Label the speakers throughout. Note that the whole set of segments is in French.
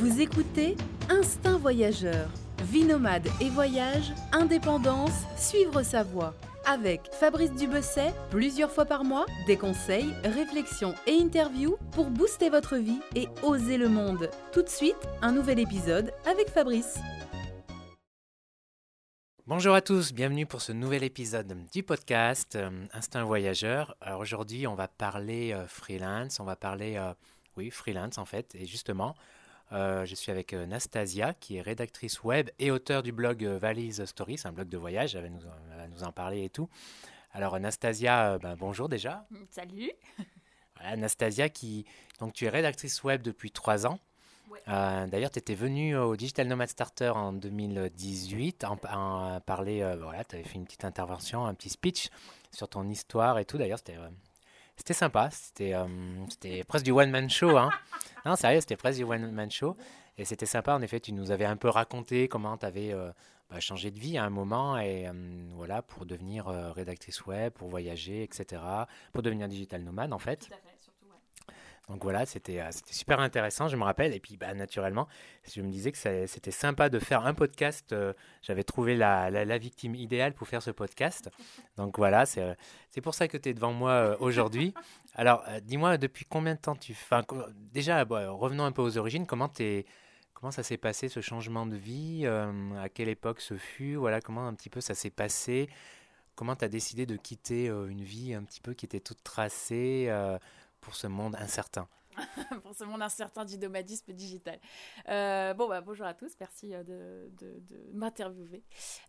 Speaker 1: Vous écoutez Instinct Voyageur. Vie nomade et voyage, indépendance, suivre sa voie. Avec Fabrice Dubesset, plusieurs fois par mois, des conseils, réflexions et interviews pour booster votre vie et oser le monde. Tout de suite, un nouvel épisode avec Fabrice.
Speaker 2: Bonjour à tous, bienvenue pour ce nouvel épisode du podcast euh, Instinct Voyageur. Alors aujourd'hui, on va parler euh, freelance, on va parler, euh, oui, freelance en fait, et justement, euh, je suis avec euh, Nastasia, qui est rédactrice web et auteur du blog euh, Valise Story, c'est un blog de voyage, elle va nous, elle va nous en parler et tout. Alors Nastasia, ben, bonjour déjà.
Speaker 3: Salut.
Speaker 2: Voilà, Nastasia, qui, donc tu es rédactrice web depuis trois ans.
Speaker 3: Ouais.
Speaker 2: Euh, D'ailleurs, tu étais venue au Digital Nomad Starter en 2018 en, en parler, euh, voilà, tu avais fait une petite intervention, un petit speech sur ton histoire et tout. D'ailleurs, c'était c'était sympa, c'était euh, c'était presque du one-man show. Hein. Non, sérieux, c'était presque du one-man show. Et c'était sympa, en effet, tu nous avais un peu raconté comment tu avais changé de vie à un moment et euh, voilà, pour devenir euh, rédactrice web, pour voyager, etc. Pour devenir digital nomade, en fait.
Speaker 3: Tout à fait, surtout, ouais.
Speaker 2: Donc voilà, c'était euh, c'était super intéressant, je me rappelle. Et puis, bah, naturellement, je me disais que c'était sympa de faire un podcast. euh, J'avais trouvé la, la- victime idéale pour faire ce podcast. Donc voilà, c'est euh, pour ça que tu es devant moi aujourd'hui. Alors, dis-moi, depuis combien de temps tu... Enfin, déjà, bon, revenons un peu aux origines. Comment, comment ça s'est passé, ce changement de vie À quelle époque ce fut? Voilà, comment un petit peu ça s'est passé? Comment tu as décidé de quitter une vie un petit peu qui était toute tracée pour ce monde incertain
Speaker 3: pour ce monde incertain du nomadisme digital. Euh, bon, bah, bonjour à tous, merci euh, de, m'interviewer.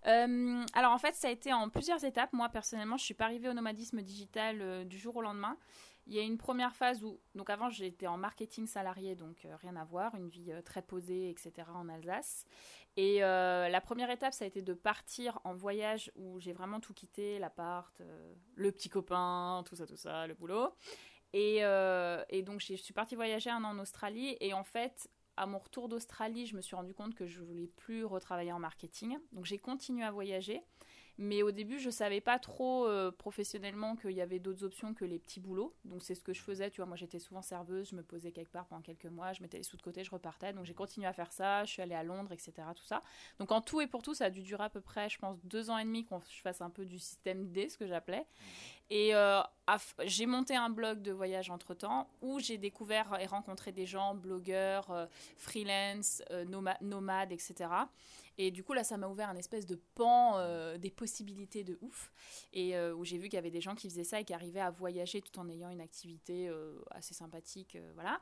Speaker 3: Euh, alors, en fait, ça a été en plusieurs étapes. Moi, personnellement, je suis pas arrivée au nomadisme digital du jour au lendemain. Il y a une première phase où, donc avant, j'étais en marketing salarié, donc rien à voir, une vie très posée, etc., en Alsace. Et la première étape, ça a été de partir en voyage où j'ai vraiment tout quitté, l'appart, le petit copain, tout ça, tout ça, le boulot. Et, euh, et donc, je suis partie voyager un an en Australie. Et en fait, à mon retour d'Australie, je me suis rendu compte que je voulais plus retravailler en marketing. Donc, j'ai continué à voyager. Mais au début, je savais pas trop euh, professionnellement qu'il y avait d'autres options que les petits boulots. Donc, c'est ce que je faisais. Tu vois, moi, j'étais souvent serveuse. Je me posais quelque part pendant quelques mois. Je mettais les sous de côté, je repartais. Donc, j'ai continué à faire ça. Je suis allée à Londres, etc. Tout ça. Donc, en tout et pour tout, ça a dû durer à peu près, je pense, deux ans et demi qu'on je fasse un peu du système D, ce que j'appelais. Et euh, j'ai monté un blog de voyage entre temps où j'ai découvert et rencontré des gens, blogueurs, euh, freelance, noma- nomades, etc. Et du coup, là, ça m'a ouvert un espèce de pan euh, des possibilités de ouf. Et euh, où j'ai vu qu'il y avait des gens qui faisaient ça et qui arrivaient à voyager tout en ayant une activité euh, assez sympathique, voilà,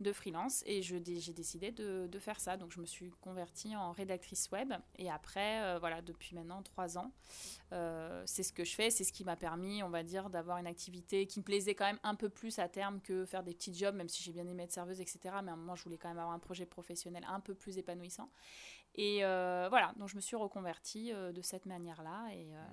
Speaker 3: de freelance. Et j'ai décidé de, de faire ça. Donc, je me suis convertie en rédactrice web. Et après, voilà, depuis maintenant trois ans, c'est ce que je fais, c'est ce qui m'a permis, on va dire, d'avoir une activité qui me plaisait quand même un peu plus à terme que faire des petits jobs, même si j'ai bien aimé être serveuse, etc. Mais à un moment, je voulais quand même avoir un projet professionnel un peu plus épanouissant. Et euh, voilà, donc je me suis reconvertie euh, de cette manière-là et euh,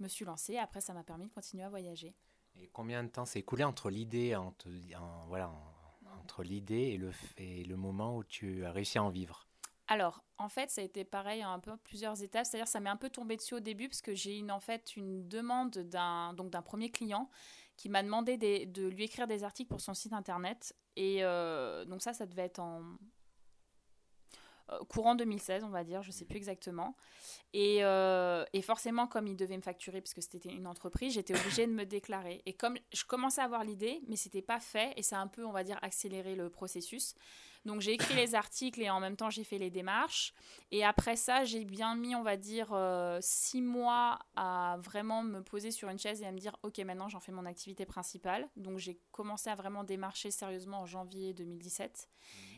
Speaker 3: me suis lancée. Après, ça m'a permis de continuer à voyager.
Speaker 2: Et combien de temps s'est écoulé entre l'idée, entre, en- voilà, en- entre l'idée et le, et le moment où tu as réussi à en vivre?
Speaker 3: Alors, en fait, ça a été pareil, un peu plusieurs étapes. C'est-à-dire, ça m'est un peu tombé dessus au début parce que j'ai une en fait une demande d'un donc d'un premier client qui m'a demandé des- de lui écrire des articles pour son site internet. Et euh, donc ça, ça devait être en courant 2016, on va dire, je sais plus exactement. Et, euh, forcément, comme il devait me facturer, parce que c'était une entreprise, j'étais obligée de me déclarer. Et comme je commençais à avoir l'idée, mais c'était pas fait, et ça a un peu, on va dire, accéléré le processus. Donc j'ai écrit les articles et en même temps j'ai fait les démarches. Et après ça, j'ai bien mis, on va dire, euh, six mois à vraiment me poser sur une chaise et à me dire, ok, maintenant j'en fais mon activité principale. Donc j'ai commencé à vraiment démarcher sérieusement en janvier 2017.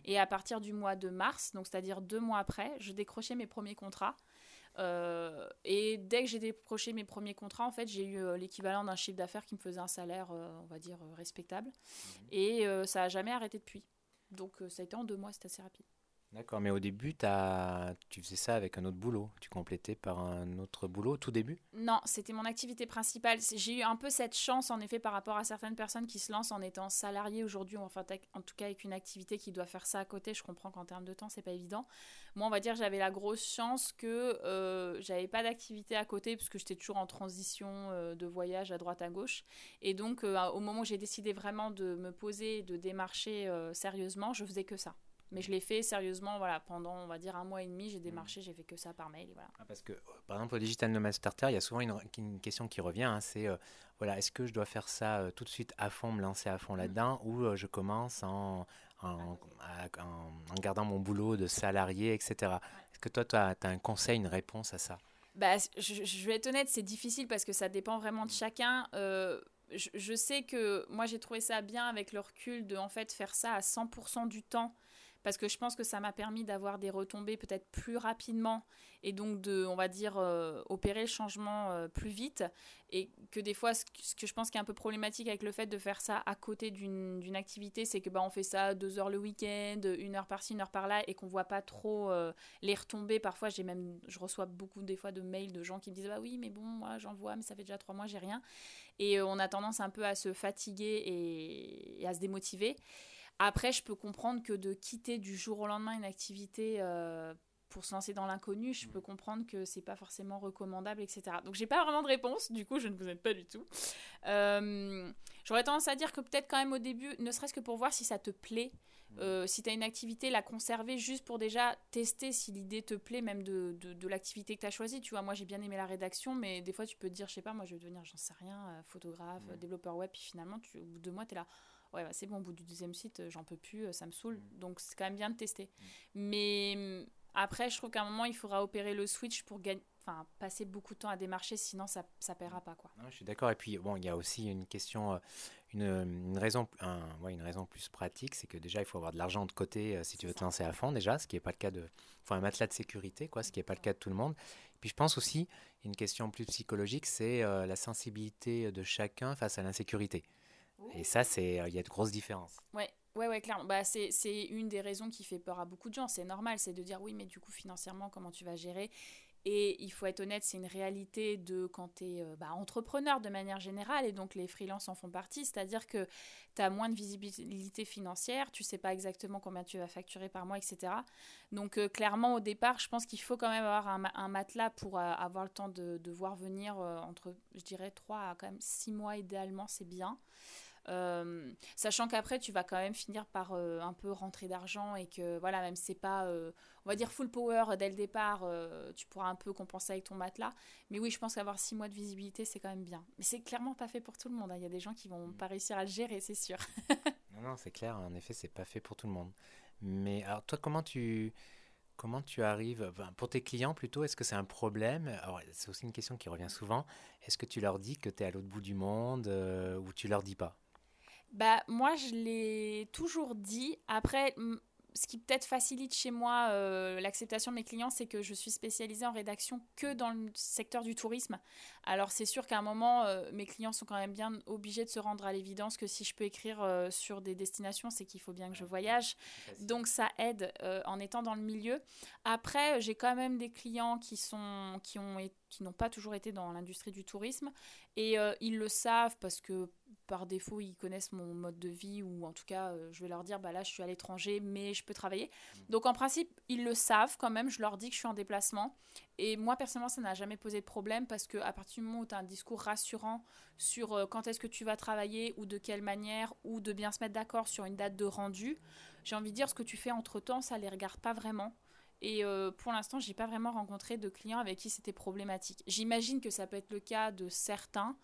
Speaker 3: Et à partir du mois de mars, donc c'est-à-dire deux mois après, je décrochais mes premiers contrats. Euh, et dès que j'ai décroché mes premiers contrats, en fait, j'ai eu euh, l'équivalent d'un chiffre d'affaires qui me faisait un salaire, euh, on va dire, respectable. Et euh, ça n'a jamais arrêté depuis. Donc euh, ça a été en deux mois, c'était assez rapide.
Speaker 2: D'accord, mais au début, tu faisais ça avec un autre boulot. Tu complétais par un autre boulot au tout début?
Speaker 3: Non, c'était mon activité principale. J'ai eu un peu cette chance, en effet, par rapport à certaines personnes qui se lancent en étant salariés aujourd'hui, ou enfin, en tout cas avec une activité qui doit faire ça à côté. Je comprends qu'en termes de temps, c'est pas évident. Moi, on va dire, j'avais la grosse chance que euh, j'avais pas d'activité à côté, parce que j'étais toujours en transition euh, de voyage à droite à gauche. Et donc, euh, au moment où j'ai décidé vraiment de me poser, de démarcher euh, sérieusement, je faisais que ça. Mais je l'ai fait sérieusement, voilà, pendant, on va dire, un mois et demi, j'ai démarché, j'ai fait que ça par mail, et voilà.
Speaker 2: Ah, parce que, par exemple, au Digital Nomad Starter, il y a souvent une, question qui revient, hein, c'est, voilà, est-ce que je dois faire ça tout de suite à fond, me lancer à fond mm. là-dedans, ou je commence en, en, gardant mon boulot de salarié, etc. Est-ce que toi, tu as, un conseil, une réponse à ça?
Speaker 3: Bah, je, vais être honnête, c'est difficile parce que ça dépend vraiment de chacun. Euh, je, sais que moi, j'ai trouvé ça bien avec le recul de en fait faire ça à 100% du temps parce que je pense que ça m'a permis d'avoir des retombées peut-être plus rapidement et donc de, on va dire, euh, opérer le changement euh, plus vite. Et que des fois, ce que, je pense qui est un peu problématique avec le fait de faire ça à côté d'une activité, c'est que bah, on fait ça deux heures le week-end, une heure par-ci, une heure par-là, et qu'on voit pas trop euh, les retombées. Parfois, j'ai même, je reçois beaucoup des fois de mails de gens qui me disent bah oui, mais bon, moi j'en vois, mais ça fait déjà trois mois, j'ai rien. Et on a tendance un peu à se fatiguer et à se démotiver. Après, je peux comprendre que de quitter du jour au lendemain une activité euh, pour se lancer dans l'inconnu, je peux comprendre que c'est pas forcément recommandable, etc. Donc j'ai pas vraiment de réponse, du coup je ne vous aide pas du tout. Euh, j'aurais tendance à dire que peut-être quand même au début, ne serait-ce que pour voir si ça te plaît, euh, si tu as une activité, la conserver juste pour déjà tester si l'idée te plaît, même de, de, l'activité que tu as choisie. Tu vois, moi j'ai bien aimé la rédaction, mais des fois tu peux te dire, je sais pas, moi je vais devenir, j'en sais rien, photographe, développeur web, puis finalement, tu, au bout de deux mois, tu es là ouais, bah, c'est bon, au bout du deuxième site, euh, j'en peux plus, euh, ça me saoule. Mm. Donc c'est quand même bien de tester. Mm. Mais mm, après, je trouve qu'à un moment, il faudra opérer le switch pour gagner. Enfin, passer beaucoup de temps à démarcher, sinon ça ne paiera pas. Quoi.
Speaker 2: je suis d'accord. Et puis, bon, il y a aussi une question, euh, une, une raison, un, ouais, une raison plus pratique, c'est que déjà, il faut avoir de l'argent de côté si tu veux te lancer à fond, déjà, ce qui n'est pas le cas de. Faut un matelas de sécurité, quoi, ce qui n'est pas le cas de tout le monde. Puis je pense aussi, une question plus psychologique, c'est la sensibilité de chacun face à l'insécurité. Et ça, c'est euh, il y a de grosses différences.
Speaker 3: Ouais. Ouais, ouais, clairement. Bah, c'est une des raisons qui fait peur à beaucoup de gens. C'est normal, c'est de dire oui, mais du coup, financièrement, comment tu vas gérer? Et il faut être honnête, c'est une réalité de quand tu es euh, bah, entrepreneur de manière générale, et donc les freelances en font partie, c'est-à-dire que tu as moins de visibilité financière, tu sais pas exactement combien tu vas facturer par mois, etc. Donc euh, clairement, au départ, je pense qu'il faut quand même avoir un, matelas pour avoir le temps de, voir venir entre, je dirais, 3 à quand même 6 mois idéalement, c'est bien. Euh, sachant qu'après, tu vas quand même finir par euh, un peu rentrer d'argent et que, voilà, même si c'est pas, euh, on va dire, full power dès le départ, tu pourras un peu compenser avec ton matelas. Mais oui, je pense qu'avoir six mois de visibilité, c'est quand même bien. Mais c'est clairement pas fait pour tout le monde. Hein. Il y a des gens qui vont pas réussir à le gérer, c'est sûr.
Speaker 2: non, non, c'est clair. En effet, c'est pas fait pour tout le monde. Mais alors, toi, comment tu. Comment tu arrives, pour tes clients plutôt, est-ce que c'est un problème? C'est aussi une question qui revient souvent. Est-ce que tu leur dis que tu es à l'autre bout du monde ou tu leur dis pas?
Speaker 3: Bah, moi, je l'ai toujours dit. Après, ce qui peut-être facilite chez moi euh, l'acceptation de mes clients, c'est que je suis spécialisée en rédaction que dans le secteur du tourisme. Alors c'est sûr qu'à un moment, euh, mes clients sont quand même bien obligés de se rendre à l'évidence que si je peux écrire euh, sur des destinations, c'est qu'il faut bien que je voyage. Donc ça aide en étant dans le milieu. Après, j'ai quand même des clients qui sont qui ont qui n'ont pas toujours été dans l'industrie du tourisme et ils le savent parce que par défaut, ils connaissent mon mode de vie ou en tout cas, euh, je vais leur dire, bah là, je suis à l'étranger, mais je peux travailler. Mm. Donc en principe, ils le savent quand même. Je leur dis que je suis en déplacement. Et moi, personnellement, ça n'a jamais posé de problème parce qu'à partir du moment où tu as un discours rassurant sur euh, quand est-ce que tu vas travailler ou de quelle manière ou de bien se mettre d'accord sur une date de rendu, j'ai envie de dire ce que tu fais entre-temps, ça les regarde pas vraiment. Et euh, pour l'instant, j'ai pas vraiment rencontré de clients avec qui c'était problématique. J'imagine que ça peut être le cas de certains.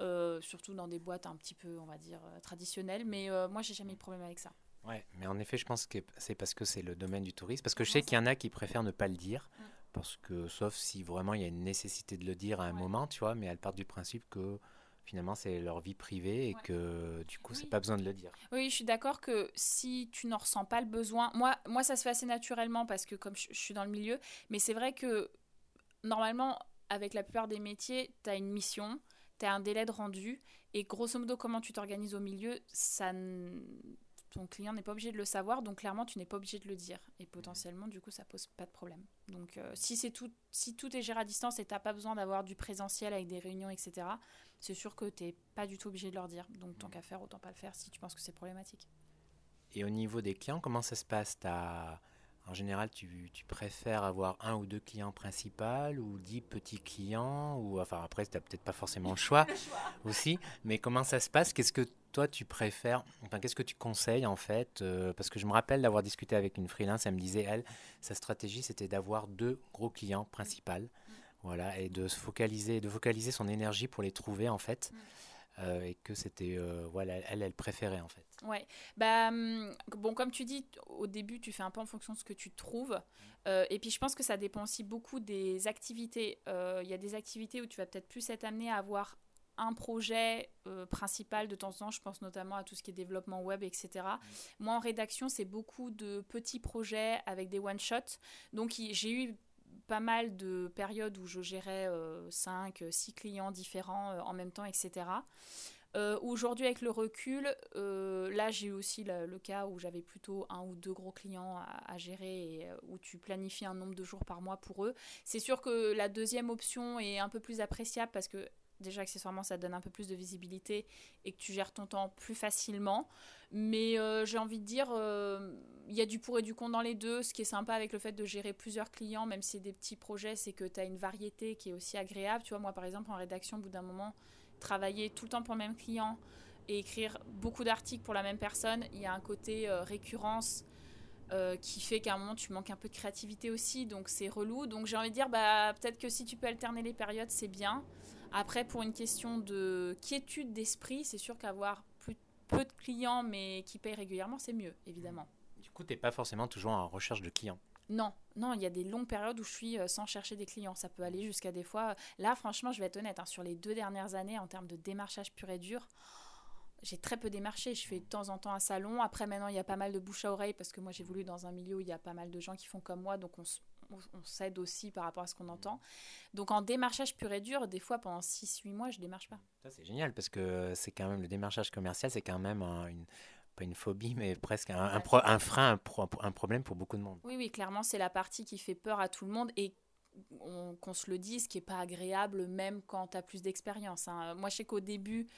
Speaker 3: Euh, surtout dans des boîtes un petit peu, on va dire, euh, traditionnelles. Mais euh, moi, j'ai jamais eu de problème avec ça.
Speaker 2: Ouais, mais en effet, je pense que c'est parce que c'est le domaine du tourisme. Parce que je sais qu'il y en a qui préfèrent ne pas le dire. Mm. Parce que, sauf si vraiment il y a une nécessité de le dire à un moment, tu vois, mais elles partent du principe que finalement c'est leur vie privée et que du coup c'est pas besoin de le dire.
Speaker 3: Oui, je suis d'accord que si tu n'en ressens pas le besoin, moi, moi ça se fait assez naturellement parce que comme je, je suis dans le milieu, mais c'est vrai que normalement avec la plupart des métiers, tu as une mission, tu as un délai de rendu et grosso modo comment tu t'organises au milieu, ça ton client n'est pas obligé de le savoir, donc clairement tu n'es pas obligé de le dire et potentiellement du coup ça pose pas de problème. Donc euh, si c'est tout, si tout est géré à distance et t'as pas besoin d'avoir du présentiel avec des réunions etc, c'est sûr que tu n'es pas du tout obligé de leur dire. Donc tant qu'à faire autant pas le faire si tu penses que c'est problématique.
Speaker 2: Et au niveau des clients, comment ça se passe? T'as en général, tu, tu, préfères avoir un ou deux clients principaux ou dix petits clients ou enfin après tu n'as peut-être pas forcément le choix, aussi. Mais comment ça se passe? Qu'est-ce que toi tu préfères, enfin qu'est-ce que tu conseilles en fait euh, Parce que je me rappelle d'avoir discuté avec une freelance, elle me disait, elle, sa stratégie c'était d'avoir deux gros clients principaux, voilà, et de se focaliser, de focaliser son énergie pour les trouver en fait. Euh, et que c'était euh, voilà elle elle préférait en fait.
Speaker 3: Ouais. Bah hum, bon comme tu dis au début tu fais un peu en fonction de ce que tu trouves euh, et puis je pense que ça dépend aussi beaucoup des activités il y a des activités où tu vas peut-être plus être amené à avoir un projet principal de temps en temps, je pense notamment à tout ce qui est développement web, etc. Moi, en rédaction, c'est beaucoup de petits projets avec des one-shots. Donc, j'ai eu pas mal de périodes où je gérais 5, euh, 6 clients différents euh, en même temps, etc. Euh, aujourd'hui, avec le recul, là j'ai eu aussi le, cas où j'avais plutôt un ou deux gros clients à, gérer et où tu planifies un nombre de jours par mois pour eux. C'est sûr que la deuxième option est un peu plus appréciable parce que déjà accessoirement ça donne un peu plus de visibilité et que tu gères ton temps plus facilement. Mais euh, j'ai envie de dire, euh, il y a du pour et du contre dans les deux. Ce qui est sympa avec le fait de gérer plusieurs clients, même si c'est des petits projets, c'est que tu as une variété qui est aussi agréable. Tu vois, moi par exemple, en rédaction, au bout d'un moment, travailler tout le temps pour le même client et écrire beaucoup d'articles pour la même personne, il y a un côté euh, récurrence. qui fait qu'à un moment tu manques un peu de créativité aussi, donc c'est relou. Donc j'ai envie de dire, bah, peut-être que si tu peux alterner les périodes, c'est bien. Après, pour une question de quiétude d'esprit, c'est sûr qu'avoir peu de clients mais qui payent régulièrement, c'est mieux, évidemment.
Speaker 2: Du coup, tu n'es pas forcément toujours en recherche de clients
Speaker 3: non, non, il y a des longues périodes où je suis euh, sans chercher des clients. Ça peut aller jusqu'à des fois. Là, franchement, je vais être honnête, hein, sur les deux dernières années, en termes de démarchage pur et dur, j'ai très peu démarché. Je fais de temps en temps un salon. Après, maintenant, il y a pas mal de bouche à oreille parce que moi, j'ai voulu dans un milieu où il y a pas mal de gens qui font comme moi. Donc, on, on, s'aide aussi par rapport à ce qu'on entend. Donc en démarchage pur et dur, des fois pendant 6-8 mois, je démarche pas.
Speaker 2: Ça c'est génial parce que c'est quand même le démarchage commercial, c'est quand même une pas une phobie, mais presque un, un, frein, un, problème pour beaucoup de monde.
Speaker 3: Oui, oui, clairement, c'est la partie qui fait peur à tout le monde et qu'on se le dise, ce qui n'est pas agréable, même quand tu as plus d'expérience. Hein. Moi, je sais qu'au début,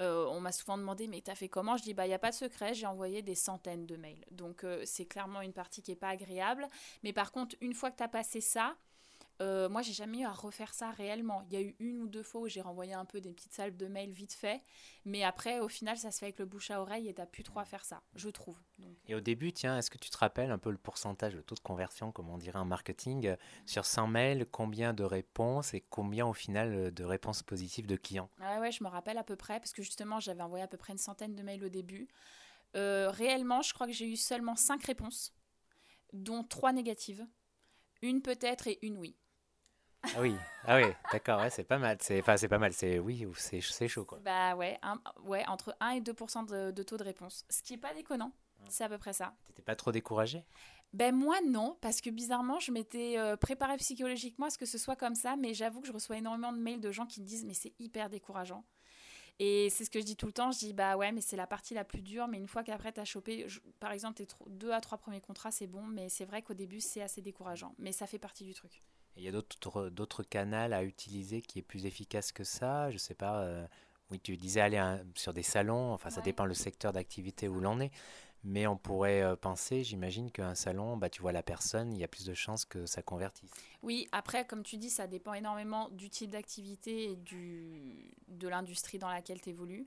Speaker 3: euh, on m'a souvent demandé, mais tu as fait comment? Je dis, bah, il n'y a pas de secret, j'ai envoyé des centaines de mails. Donc, euh, c'est clairement une partie qui n'est pas agréable. Mais par contre, une fois que tu as passé ça, euh, moi, j'ai jamais eu à refaire ça réellement. Il y a eu une ou deux fois où j'ai renvoyé un peu des petites salves de mails vite fait, mais après, au final, ça se fait avec le bouche à oreille et t'as plus trop à faire ça, je trouve.
Speaker 2: Et au début, tiens, est-ce que tu te rappelles un peu le pourcentage, le taux de conversion, comme on dirait en marketing, sur 100 mails, combien de réponses et combien au final de réponses positives de clients?
Speaker 3: Ouais, ouais, je me rappelle à peu près, parce que justement, j'avais envoyé à peu près une centaine de mails au début. Euh, réellement, je crois que j'ai eu seulement 5 réponses, dont 3 négatives. Une peut-être et une oui.
Speaker 2: Ah oui, ah oui, d'accord, ouais, c'est pas mal. C'est, enfin, c'est pas mal. C'est oui ou c'est, c'est chaud quoi.
Speaker 3: Bah ouais, ouais, entre 1 et 2 de, de, taux de réponse, ce qui est pas déconnant. C'est à peu près ça.
Speaker 2: T'étais pas trop découragé
Speaker 3: ben moi non, parce que bizarrement je m'étais euh, préparée psychologiquement à ce que ce soit comme ça, mais j'avoue que je reçois énormément de mails de gens qui me disent mais c'est hyper décourageant. Et c'est ce que je dis tout le temps, je dis bah ouais mais c'est la partie la plus dure, mais une fois qu'après tu as chopé, par exemple tes deux à trois premiers contrats c'est bon, mais c'est vrai qu'au début c'est assez décourageant, mais ça fait partie du truc.
Speaker 2: Il y a d'autres, canaux à utiliser qui est plus efficace que ça. Je sais pas. Euh, oui, tu disais aller sur des salons. Enfin, ça dépend le secteur d'activité où l'on est. Mais on pourrait euh, penser, j'imagine, qu'un salon, bah, tu vois la personne, il y a plus de chances que ça convertisse.
Speaker 3: Oui, après, comme tu dis, ça dépend énormément du type d'activité et du, de l'industrie dans laquelle tu évolues.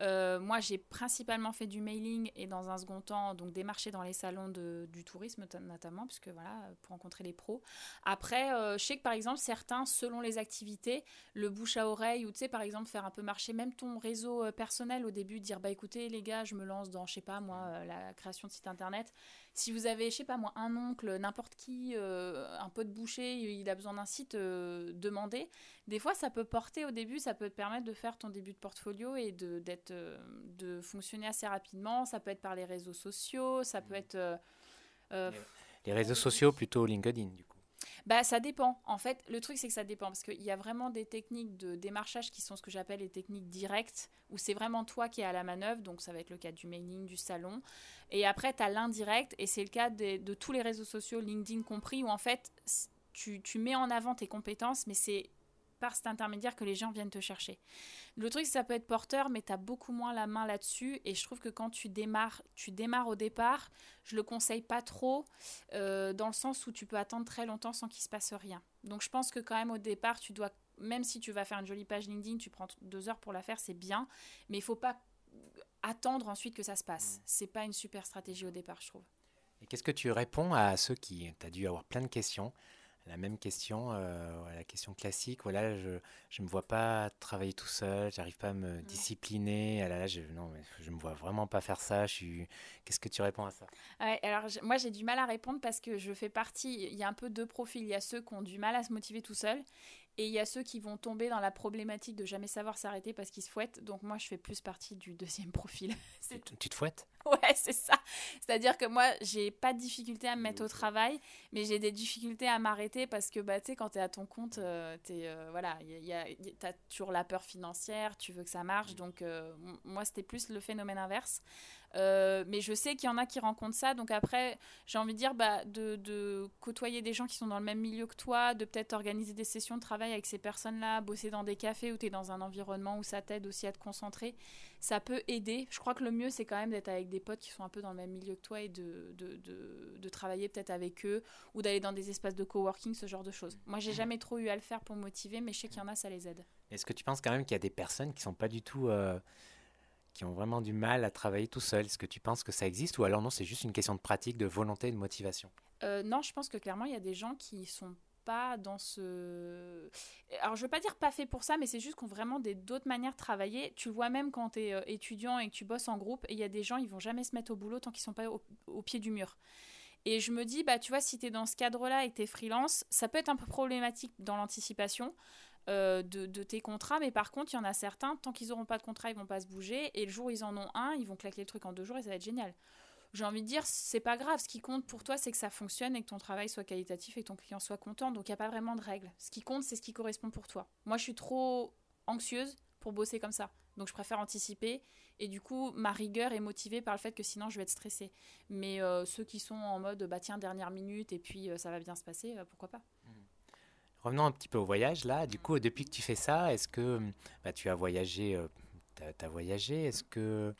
Speaker 3: Euh, moi, j'ai principalement fait du mailing et dans un second temps, donc des marchés dans les salons de, du tourisme notamment, puisque voilà, pour rencontrer les pros. Après, euh, je sais que par exemple, certains, selon les activités, le bouche à oreille ou tu sais, par exemple, faire un peu marcher même ton réseau personnel au début, dire bah écoutez, les gars, je me lance dans, je sais pas moi, la création de site internet. Si vous avez, je sais pas moi, un oncle, n'importe qui, un peu de boucher, il a besoin d'un site, euh, demandé. Des fois, ça peut porter au début, ça peut te permettre de faire ton début de portfolio et de, d'être, euh, de fonctionner assez rapidement. Ça peut être par les réseaux sociaux, ça peut être...
Speaker 2: Euh, les réseaux sociaux, plutôt LinkedIn, du coup.
Speaker 3: Bah, ça dépend. En fait, le truc, c'est que ça dépend. Parce qu'il y a vraiment des techniques de démarchage qui sont ce que j'appelle les techniques directes, où c'est vraiment toi qui es à la manœuvre. Donc, ça va être le cas du mailing, du salon. Et après, tu as l'indirect, et c'est le cas de, de, tous les réseaux sociaux, LinkedIn compris, où en fait, tu, mets en avant tes compétences, mais c'est par cet intermédiaire que les gens viennent te chercher. Le truc, ça peut être porteur, mais tu as beaucoup moins la main là-dessus. Et je trouve que quand tu démarres, tu démarres au départ, je le conseille pas trop, euh, dans le sens où tu peux attendre très longtemps sans qu'il se passe rien. Donc je pense que quand même au départ, tu dois, même si tu vas faire une jolie page LinkedIn, tu prends deux heures pour la faire, c'est bien, mais il faut pas attendre ensuite que ça se passe. C'est pas une super stratégie au départ, je trouve.
Speaker 2: Et qu'est-ce que tu réponds à ceux qui, tu as dû avoir plein de questions, la même question, euh, la question classique, voilà, je ne me vois pas travailler tout seul, j'arrive pas à me discipliner, ah là, là, je, non, je me vois vraiment pas faire ça, je suis... Qu'est-ce que tu réponds à ça?
Speaker 3: Ouais, alors moi j'ai du mal à répondre parce que je fais partie, il y a un peu deux profils, il y a ceux qui ont du mal à se motiver tout seul et il y a ceux qui vont tomber dans la problématique de jamais savoir s'arrêter parce qu'ils se fouettent. Donc moi, je fais plus partie du deuxième profil.
Speaker 2: tu te fouettes?
Speaker 3: Ouais, c'est ça. C'est-à-dire que moi, j'ai pas de difficulté à me mettre au travail, mais j'ai des difficultés à m'arrêter parce que bah, tu sais, quand tu es à ton compte, euh, t'es, euh, voilà, y a, as toujours la peur financière, tu veux que ça marche. Donc euh, moi, c'était plus le phénomène inverse. Euh, mais je sais qu'il y en a qui rencontrent ça. Donc après, j'ai envie de dire bah, de, côtoyer des gens qui sont dans le même milieu que toi, de peut-être organiser des sessions de travail avec ces personnes-là, bosser dans des cafés où tu es dans un environnement où ça t'aide aussi à te concentrer. Ça peut aider. Je crois que le mieux, c'est quand même d'être avec des potes qui sont un peu dans le même milieu que toi et de, de, travailler peut-être avec eux ou d'aller dans des espaces de coworking, ce genre de choses. Moi, j'ai jamais trop eu à le faire pour motiver, mais je sais qu'il y en a, ça les aide.
Speaker 2: Est-ce que tu penses quand même qu'il y a des personnes qui sont pas du tout... Euh, qui ont vraiment du mal à travailler tout seul Est-ce que tu penses que ça existe ou alors non, c'est juste une question de pratique, de volonté, de motivation?
Speaker 3: Euh, Non, je pense que clairement, il y a des gens qui sont pas dans ce... Alors, je veux pas dire pas fait pour ça, mais c'est juste qu'on vraiment d'autres manières de travailler. Tu vois même quand tu es euh, étudiant et que tu bosses en groupe, et il y a des gens, ils vont jamais se mettre au boulot tant qu'ils sont pas au, pied du mur. Et je me dis, bah, tu vois, si tu es dans ce cadre-là et que tu es freelance, ça peut être un peu problématique dans l'anticipation. Euh, de, tes contrats, mais par contre, il y en a certains, tant qu'ils n'auront pas de contrat, ils vont pas se bouger, et le jour où ils en ont un, ils vont claquer le truc en deux jours et ça va être génial. J'ai envie de dire, c'est pas grave, ce qui compte pour toi, c'est que ça fonctionne et que ton travail soit qualitatif et que ton client soit content, donc il n'y a pas vraiment de règles. Ce qui compte, c'est ce qui correspond pour toi. Moi, je suis trop anxieuse pour bosser comme ça, donc je préfère anticiper, et du coup, ma rigueur est motivée par le fait que sinon, je vais être stressée. Mais euh, ceux qui sont en mode, bah tiens, dernière minute, et puis euh, ça va bien se passer, pourquoi pas
Speaker 2: Revenons un petit peu au voyage, là. Du coup, depuis que tu fais ça, est-ce que bah, tu as voyagé euh, Tu as, voyagé? Est-ce que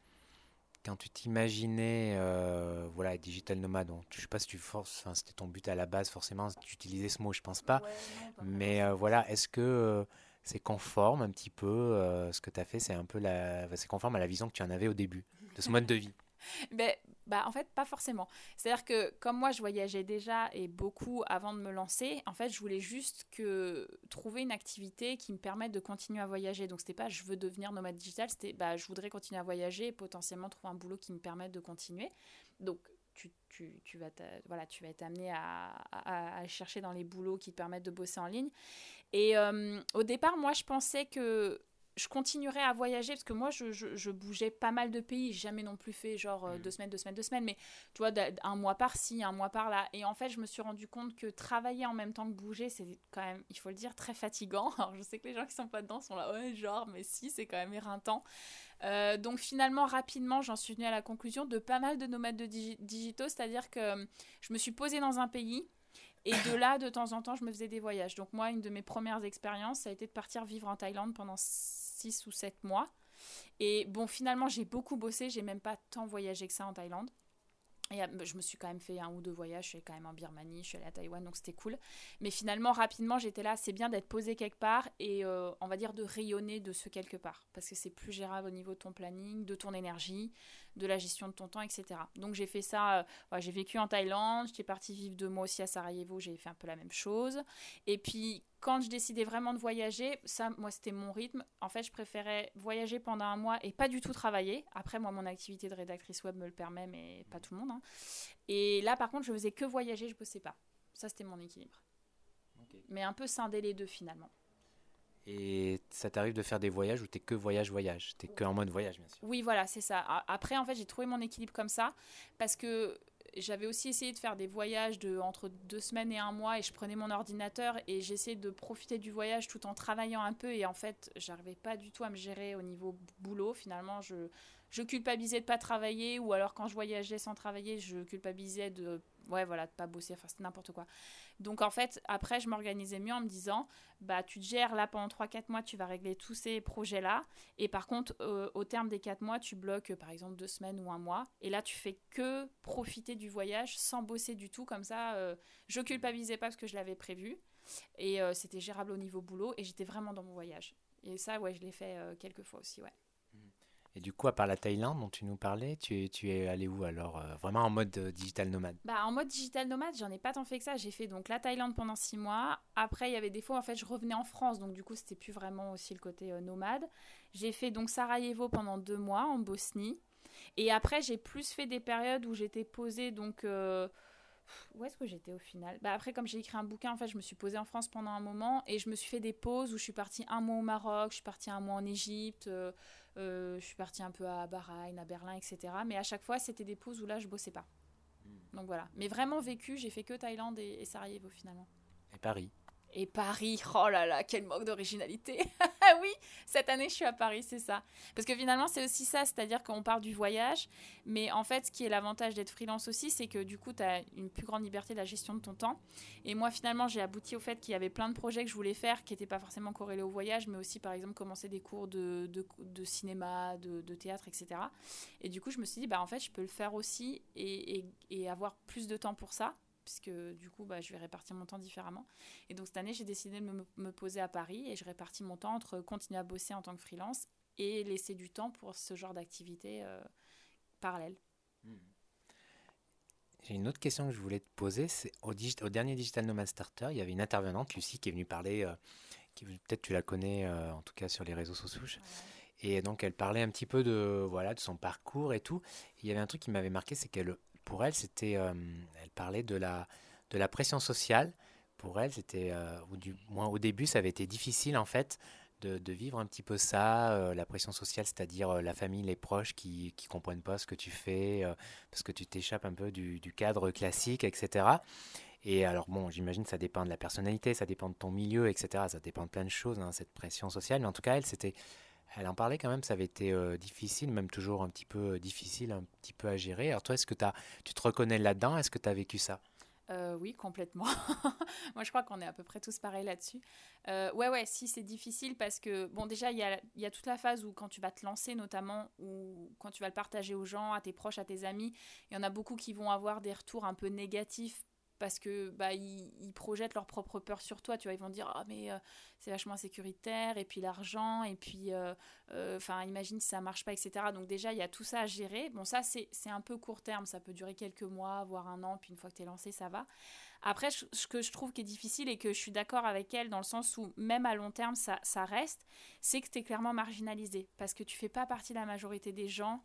Speaker 2: quand tu t'imaginais, euh, voilà, digital nomade, je ne sais pas si tu forces, c'était ton but à la base, forcément, d'utiliser ce mot, je pense pas. Mais euh, voilà, est-ce que c'est conforme un petit peu Ce que tu as fait, c'est un peu la, c'est conforme à la vision que tu en avais au début de ce mode de vie
Speaker 3: ben, bah, en fait, pas forcément. C'est-à-dire que comme moi, je voyageais déjà et beaucoup avant de me lancer, en fait, je voulais juste que trouver une activité qui me permette de continuer à voyager. Donc, c'était pas je veux devenir nomade digital, c'était bah, je voudrais continuer à voyager et potentiellement trouver un boulot qui me permette de continuer. Donc, tu, tu, tu, vas, voilà, tu vas être amené à, à, chercher dans les boulots qui te permettent de bosser en ligne. Et euh, au départ, moi, je pensais que je continuerai à voyager parce que moi, je, je, bougeais pas mal de pays. J'ai jamais non plus fait genre euh, deux mm. semaines, deux semaines, deux semaines, mais tu vois, un mois par-ci, un mois par-là. Et en fait, je me suis rendu compte que travailler en même temps que bouger, c'est quand même, il faut le dire, très fatigant. Alors, je sais que les gens qui sont pas dedans sont là, ouais, genre, mais si, c'est quand même éreintant. Euh, donc finalement, rapidement, j'en suis venue à la conclusion de pas mal de nomades de digitaux, c'est-à-dire que euh, je me suis posée dans un pays. Et de là, de temps en temps, je me faisais des voyages. Donc moi, une de mes premières expériences, ça a été de partir vivre en Thaïlande pendant 6 ou 7 mois. Et bon, finalement, j'ai beaucoup bossé, j'ai même pas tant voyagé que ça en Thaïlande. Et euh, je me suis quand même fait un ou deux voyages, je suis quand même en Birmanie, je suis allée à Taïwan, donc c'était cool. Mais finalement, rapidement, j'étais là, c'est bien d'être posé quelque part et euh, on va dire de rayonner de ce quelque part. Parce que c'est plus gérable au niveau de ton planning, de ton énergie, de la gestion de ton temps, etc. Donc j'ai fait ça, euh, j'ai vécu en Thaïlande, j'étais partie vivre deux mois aussi à Sarajevo, j'ai fait un peu la même chose. Et puis quand je décidais vraiment de voyager, ça, moi, c'était mon rythme. En fait, je préférais voyager pendant un mois et pas du tout travailler. Après, moi, mon activité de rédactrice web me le permet, mais pas tout le monde. Hein. Et là, par contre, je faisais que voyager, je bossais pas. Ça, c'était mon équilibre. Mais un peu scindé les deux, finalement.
Speaker 2: Et ça t'arrive de faire des voyages où t'es que voyage-voyage T'es que en mode voyage, bien sûr.
Speaker 3: Oui, voilà, c'est ça. Après, en fait, j'ai trouvé mon équilibre comme ça parce que j'avais aussi essayé de faire des voyages de entre deux semaines et un mois et je prenais mon ordinateur et j'essayais de profiter du voyage tout en travaillant un peu et en fait j'arrivais pas du tout à me gérer au niveau boulot finalement je je culpabilisais de pas travailler ou alors quand je voyageais sans travailler je culpabilisais de ouais voilà de pas bosser enfin c'était n'importe quoi donc en fait, après, je m'organisais mieux en me disant, bah tu te gères là pendant 3-4 mois, tu vas régler tous ces projets-là. Et par contre, euh, au terme des 4 mois, tu bloques par exemple 2 semaines ou un mois. Et là, tu fais que profiter du voyage sans bosser du tout. Comme ça, euh, je culpabilisais pas parce que je l'avais prévu. Et euh, c'était gérable au niveau boulot. Et j'étais vraiment dans mon voyage. Et ça, ouais, je l'ai fait quelques fois aussi, ouais.
Speaker 2: Et du coup, à part la Thaïlande dont tu nous parlais, tu es, tu es allé où alors euh, Vraiment en mode euh, digital nomade?
Speaker 3: Bah, En mode digital nomade, j'en ai pas tant fait que ça. J'ai fait donc la Thaïlande pendant six mois. Après, il y avait des fois, en fait, je revenais en France. Donc, du coup, c'était plus vraiment aussi le côté euh, nomade. J'ai fait donc Sarajevo pendant deux mois en Bosnie. Et après, j'ai plus fait des périodes où j'étais posée. Donc, où est-ce que j'étais au final? Bah Après, comme j'ai écrit un bouquin, en fait, je me suis posée en France pendant un moment. Et je me suis fait des pauses où je suis partie un mois au Maroc, je suis partie un mois en Égypte. Euh, je suis partie un peu à Bahreïn, à Berlin, etc. Mais à chaque fois, c'était des pauses où là, je bossais pas. Hmm. Donc voilà. Mais vraiment vécu, j'ai fait que Thaïlande et, et Sarajevo finalement.
Speaker 2: Et Paris
Speaker 3: et Paris, oh là là, quel manque d'originalité. oui, cette année, je suis à Paris, c'est ça. Parce que finalement, c'est aussi ça, c'est-à-dire qu'on part du voyage, mais en fait, ce qui est l'avantage d'être freelance aussi, c'est que du coup, tu as une plus grande liberté de la gestion de ton temps. Et moi, finalement, j'ai abouti au fait qu'il y avait plein de projets que je voulais faire qui n'étaient pas forcément corrélés au voyage, mais aussi, par exemple, commencer des cours de, de, cinéma, de, de, théâtre, etc. Et du coup, je me suis dit, bah, en fait, je peux le faire aussi et, et avoir plus de temps pour ça puisque du coup, bah, je vais répartir mon temps différemment. Et donc cette année, j'ai décidé de me, poser à Paris et je répartis mon temps entre continuer à bosser en tant que freelance et laisser du temps pour ce genre d'activité euh, parallèle. Hmm.
Speaker 2: J'ai une autre question que je voulais te poser. C'est au, au, dernier Digital Nomad Starter, il y avait une intervenante, Lucie, qui est venue parler, euh, peut-être tu la connais euh, en tout cas sur les réseaux sociaux. Et donc elle parlait un petit peu de voilà de son parcours et tout. il y avait un truc qui m'avait marqué, c'est qu'elle pour elle, c'était, euh, elle parlait de la, de la pression sociale. Pour elle, c'était, euh, ou du moins au début, ça avait été difficile en fait de, de vivre un petit peu ça, euh, la pression sociale, c'est-à-dire la famille, les proches qui ne comprennent pas ce que tu fais, parce que tu t'échappes un peu du, du, cadre classique, etc. Et alors bon, j'imagine ça dépend de la personnalité, ça dépend de ton milieu, etc. Ça dépend de plein de choses, hein, cette pression sociale. Mais en tout cas, elle, c'était elle en parlait quand même, ça avait été euh, difficile, même toujours un petit peu euh, difficile, un petit peu à gérer. Alors toi, est-ce que tu te reconnais là-dedans? Est-ce que tu as vécu ça?
Speaker 3: Euh, oui, complètement. Moi, je crois qu'on est à peu près tous pareils là-dessus. ouais, ouais, si c'est difficile parce que, bon, déjà, il y y a, toute la phase où quand tu vas te lancer, notamment, ou quand tu vas le partager aux gens, à tes proches, à tes amis, il y en a beaucoup qui vont avoir des retours un peu négatifs parce que bah ils, projettent leur propre peur sur toi tu vois. Ils vont dire ah mais euh, c'est vachement insécuritaire et puis l'argent et puis euh, euh, enfin imagine si ça marche pas etc donc déjà il y a tout ça à gérer. Bon ça c'est un peu court terme. Ça peut durer quelques mois voire un an puis une fois que tu es lancé ça va. Après ce que je trouve qui est difficile et que je suis d'accord avec elle dans le sens où même à long terme ça, ça reste c'est que tu es clairement marginalisé. Parce que tu fais pas partie de la majorité des gens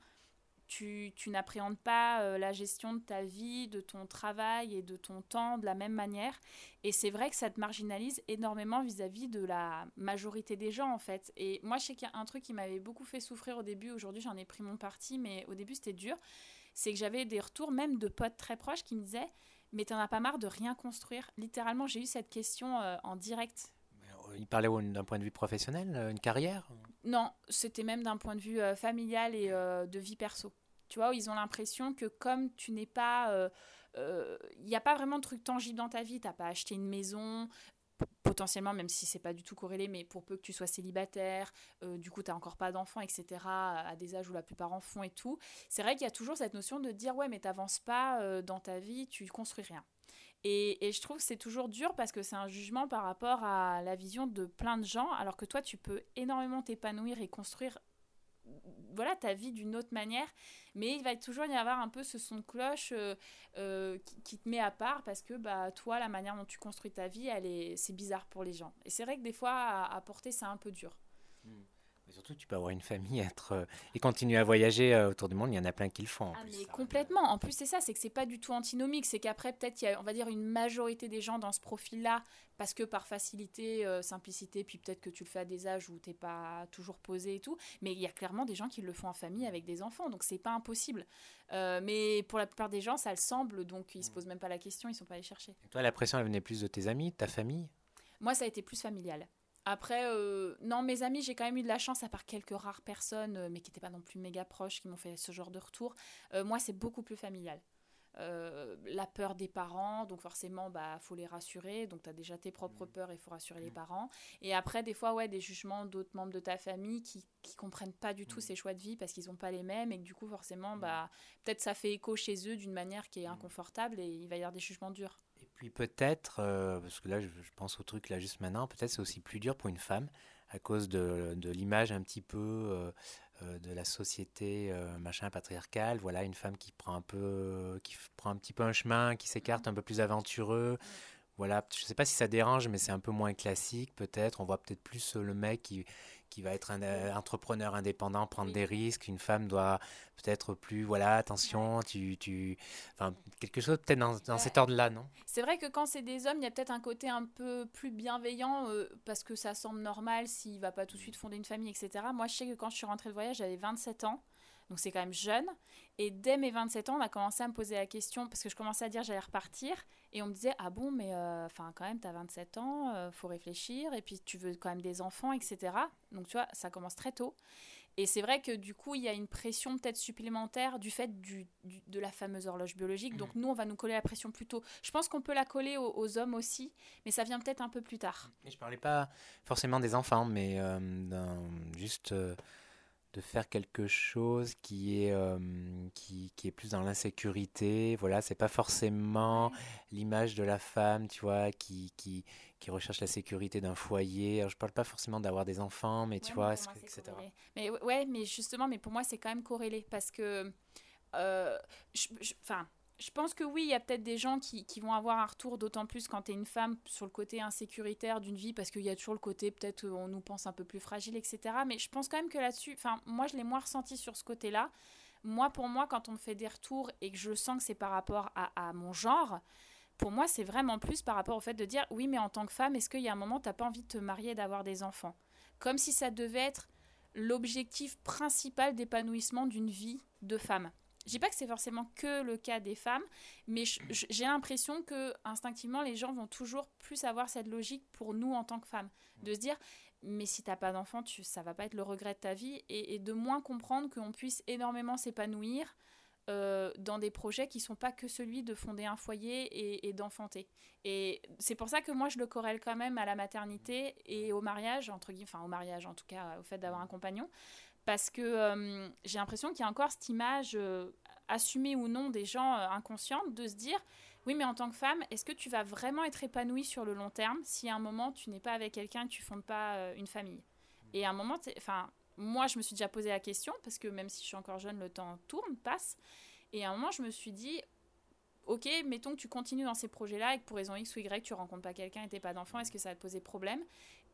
Speaker 3: tu, n'appréhendes pas euh, la gestion de ta vie, de ton travail et de ton temps de la même manière. Et c'est vrai que ça te marginalise énormément vis-à-vis de la majorité des gens, en fait. Et moi, je sais qu'il y a un truc qui m'avait beaucoup fait souffrir au début. Aujourd'hui, j'en ai pris mon parti, mais au début, c'était dur. C'est que j'avais des retours, même de potes très proches, qui me disaient Mais t'en as pas marre de rien construire? Littéralement, j'ai eu cette question euh, en direct
Speaker 2: il parlait d'un point de vue professionnel, euh, une carrière
Speaker 3: Non, c'était même d'un point de vue euh, familial et euh, de vie perso. Tu vois, ils ont l'impression que comme tu n'es pas... Il n'y a pas vraiment de truc tangible dans ta vie, tu n'as pas acheté une maison, potentiellement, même si c'est pas du tout corrélé, mais pour peu que tu sois célibataire, du coup, tu n'as encore pas d'enfants, etc., à des âges où la plupart en font et tout. C'est vrai qu'il y a toujours cette notion de dire, ouais, mais tu n'avances pas dans ta vie, tu construis rien. Et, je trouve que c'est toujours dur parce que c'est un jugement par rapport à la vision de plein de gens, alors que toi, tu peux énormément t'épanouir et construire voilà ta vie d'une autre manière. Mais il va toujours y avoir un peu ce son de cloche euh, euh, qui, te met à part parce que bah toi la manière dont tu construis ta vie elle est c'est bizarre pour les gens. Et c'est vrai que des fois à, porter c'est un peu dur
Speaker 2: surtout, tu peux avoir une famille être, euh, et continuer à voyager euh, autour du monde. Il y en a plein qui le font.
Speaker 3: ah, mais complètement. En plus, c'est ça, c'est que c'est pas du tout antinomique. C'est qu'après, peut-être, il y a, on va dire, une majorité des gens dans ce profil-là, parce que par facilité, euh, simplicité, puis peut-être que tu le fais à des âges où t'es pas toujours posé et tout. Mais il y a clairement des gens qui le font en famille avec des enfants, donc c'est pas impossible. mais pour la plupart des gens, ça le semble, donc ils se mm. posent même pas la question, ils sont pas allés chercher.
Speaker 2: toi, la pression, elle venait plus de tes amis, de ta famille?
Speaker 3: Moi, ça a été plus familial. Après, euh, non, mes amis, j'ai quand même eu de la chance, à part quelques rares personnes, euh, mais qui n'étaient pas non plus méga proches, qui m'ont fait ce genre de retour. Euh, moi, c'est beaucoup plus familial. la peur des parents, donc forcément, bah, faut les rassurer. Donc, tu as déjà tes propres mmh. peurs et il faut rassurer les mmh. parents. Et après, des fois, ouais, des jugements d'autres membres de ta famille qui, qui comprennent pas du tout mmh. ces choix de vie parce qu'ils n'ont pas les mêmes et que du coup, forcément, bah, peut-être ça fait écho chez eux d'une manière qui est inconfortable et il va y avoir des jugements durs
Speaker 2: puis peut-être, euh, parce que là je, pense au truc là juste maintenant, peut-être c'est aussi plus dur pour une femme à cause de, de l'image un petit peu euh, de la société machin patriarcale. Voilà, une femme qui prend un peu, qui prend un petit peu un chemin, qui s'écarte un peu plus aventureux. Voilà, je sais pas si ça dérange, mais c'est un peu moins classique peut-être. On voit peut-être plus le mec qui, qui va être un euh, entrepreneur indépendant, prendre des risques. Une femme doit peut-être plus, voilà, attention, tu, tu, enfin, quelque chose peut-être dans, cet ordre-là, non?
Speaker 3: C'est vrai que quand c'est des hommes, il y a peut-être un côté un peu plus bienveillant euh, parce que ça semble normal s'il va pas tout de suite fonder une famille, etc. Moi, je sais que quand je suis rentrée de voyage, j'avais 27 ans. Donc c'est quand même jeune. Et dès mes 27 ans, on a commencé à me poser la question, parce que je commençais à dire j'allais repartir, et on me disait, ah bon, mais euh, enfin quand même, tu as 27 ans, euh, faut réfléchir, et puis tu veux quand même des enfants, etc. Donc tu vois, ça commence très tôt. Et c'est vrai que du coup, il y a une pression peut-être supplémentaire du fait du, de la fameuse horloge biologique. Donc mmh. nous, on va nous coller la pression plus tôt. Je pense qu'on peut la coller aux, hommes aussi, mais ça vient peut-être un peu plus tard.
Speaker 2: Et je parlais pas forcément des enfants, mais euh, juste de faire quelque chose qui est, euh, qui, qui, est plus dans l'insécurité. Voilà, c'est pas forcément l'image de la femme, tu vois, qui, qui, qui recherche la sécurité d'un foyer. Alors, je parle pas forcément d'avoir des enfants, mais tu vois, etc.
Speaker 3: Mais ouais, mais justement, mais pour moi, c'est quand même corrélé parce que, euh, enfin je pense que oui, il y a peut-être des gens qui, vont avoir un retour, d'autant plus quand tu es une femme, sur le côté insécuritaire d'une vie, parce qu'il y a toujours le côté, peut-être, on nous pense un peu plus fragile, etc. Mais je pense quand même que là-dessus, moi, je l'ai moins ressenti sur ce côté-là. Moi, pour moi, quand on me fait des retours et que je sens que c'est par rapport à, mon genre, pour moi, c'est vraiment plus par rapport au fait de dire, oui, mais en tant que femme, est-ce qu'il y a un moment, tu n'as pas envie de te marier d'avoir des enfants? Comme si ça devait être l'objectif principal d'épanouissement d'une vie de femme. Je dis pas que c'est forcément que le cas des femmes, mais j'ai l'impression que instinctivement les gens vont toujours plus avoir cette logique pour nous en tant que femmes, de se dire mais si t'as pas d'enfant, tu, ça va pas être le regret de ta vie, et, de moins comprendre qu'on puisse énormément s'épanouir euh, dans des projets qui sont pas que celui de fonder un foyer et, et d'enfanter. Et c'est pour ça que moi je le corrèle quand même à la maternité et au mariage, entre guillemets, enfin au mariage en tout cas, au fait d'avoir un compagnon, parce que euh, j'ai l'impression qu'il y a encore cette image, euh, assumée ou non, des gens euh, inconscients, de se dire oui, mais en tant que femme, est-ce que tu vas vraiment être épanouie sur le long terme si à un moment tu n'es pas avec quelqu'un et tu fondes pas une famille? Et à un moment, enfin, moi je me suis déjà posé la question parce que même si je suis encore jeune, le temps tourne, passe. Et à un moment, je me suis dit ok, mettons que tu continues dans ces projets-là et que pour raison X ou Y, tu rencontres pas quelqu'un et t'es pas d'enfant, est-ce que ça va te poser problème?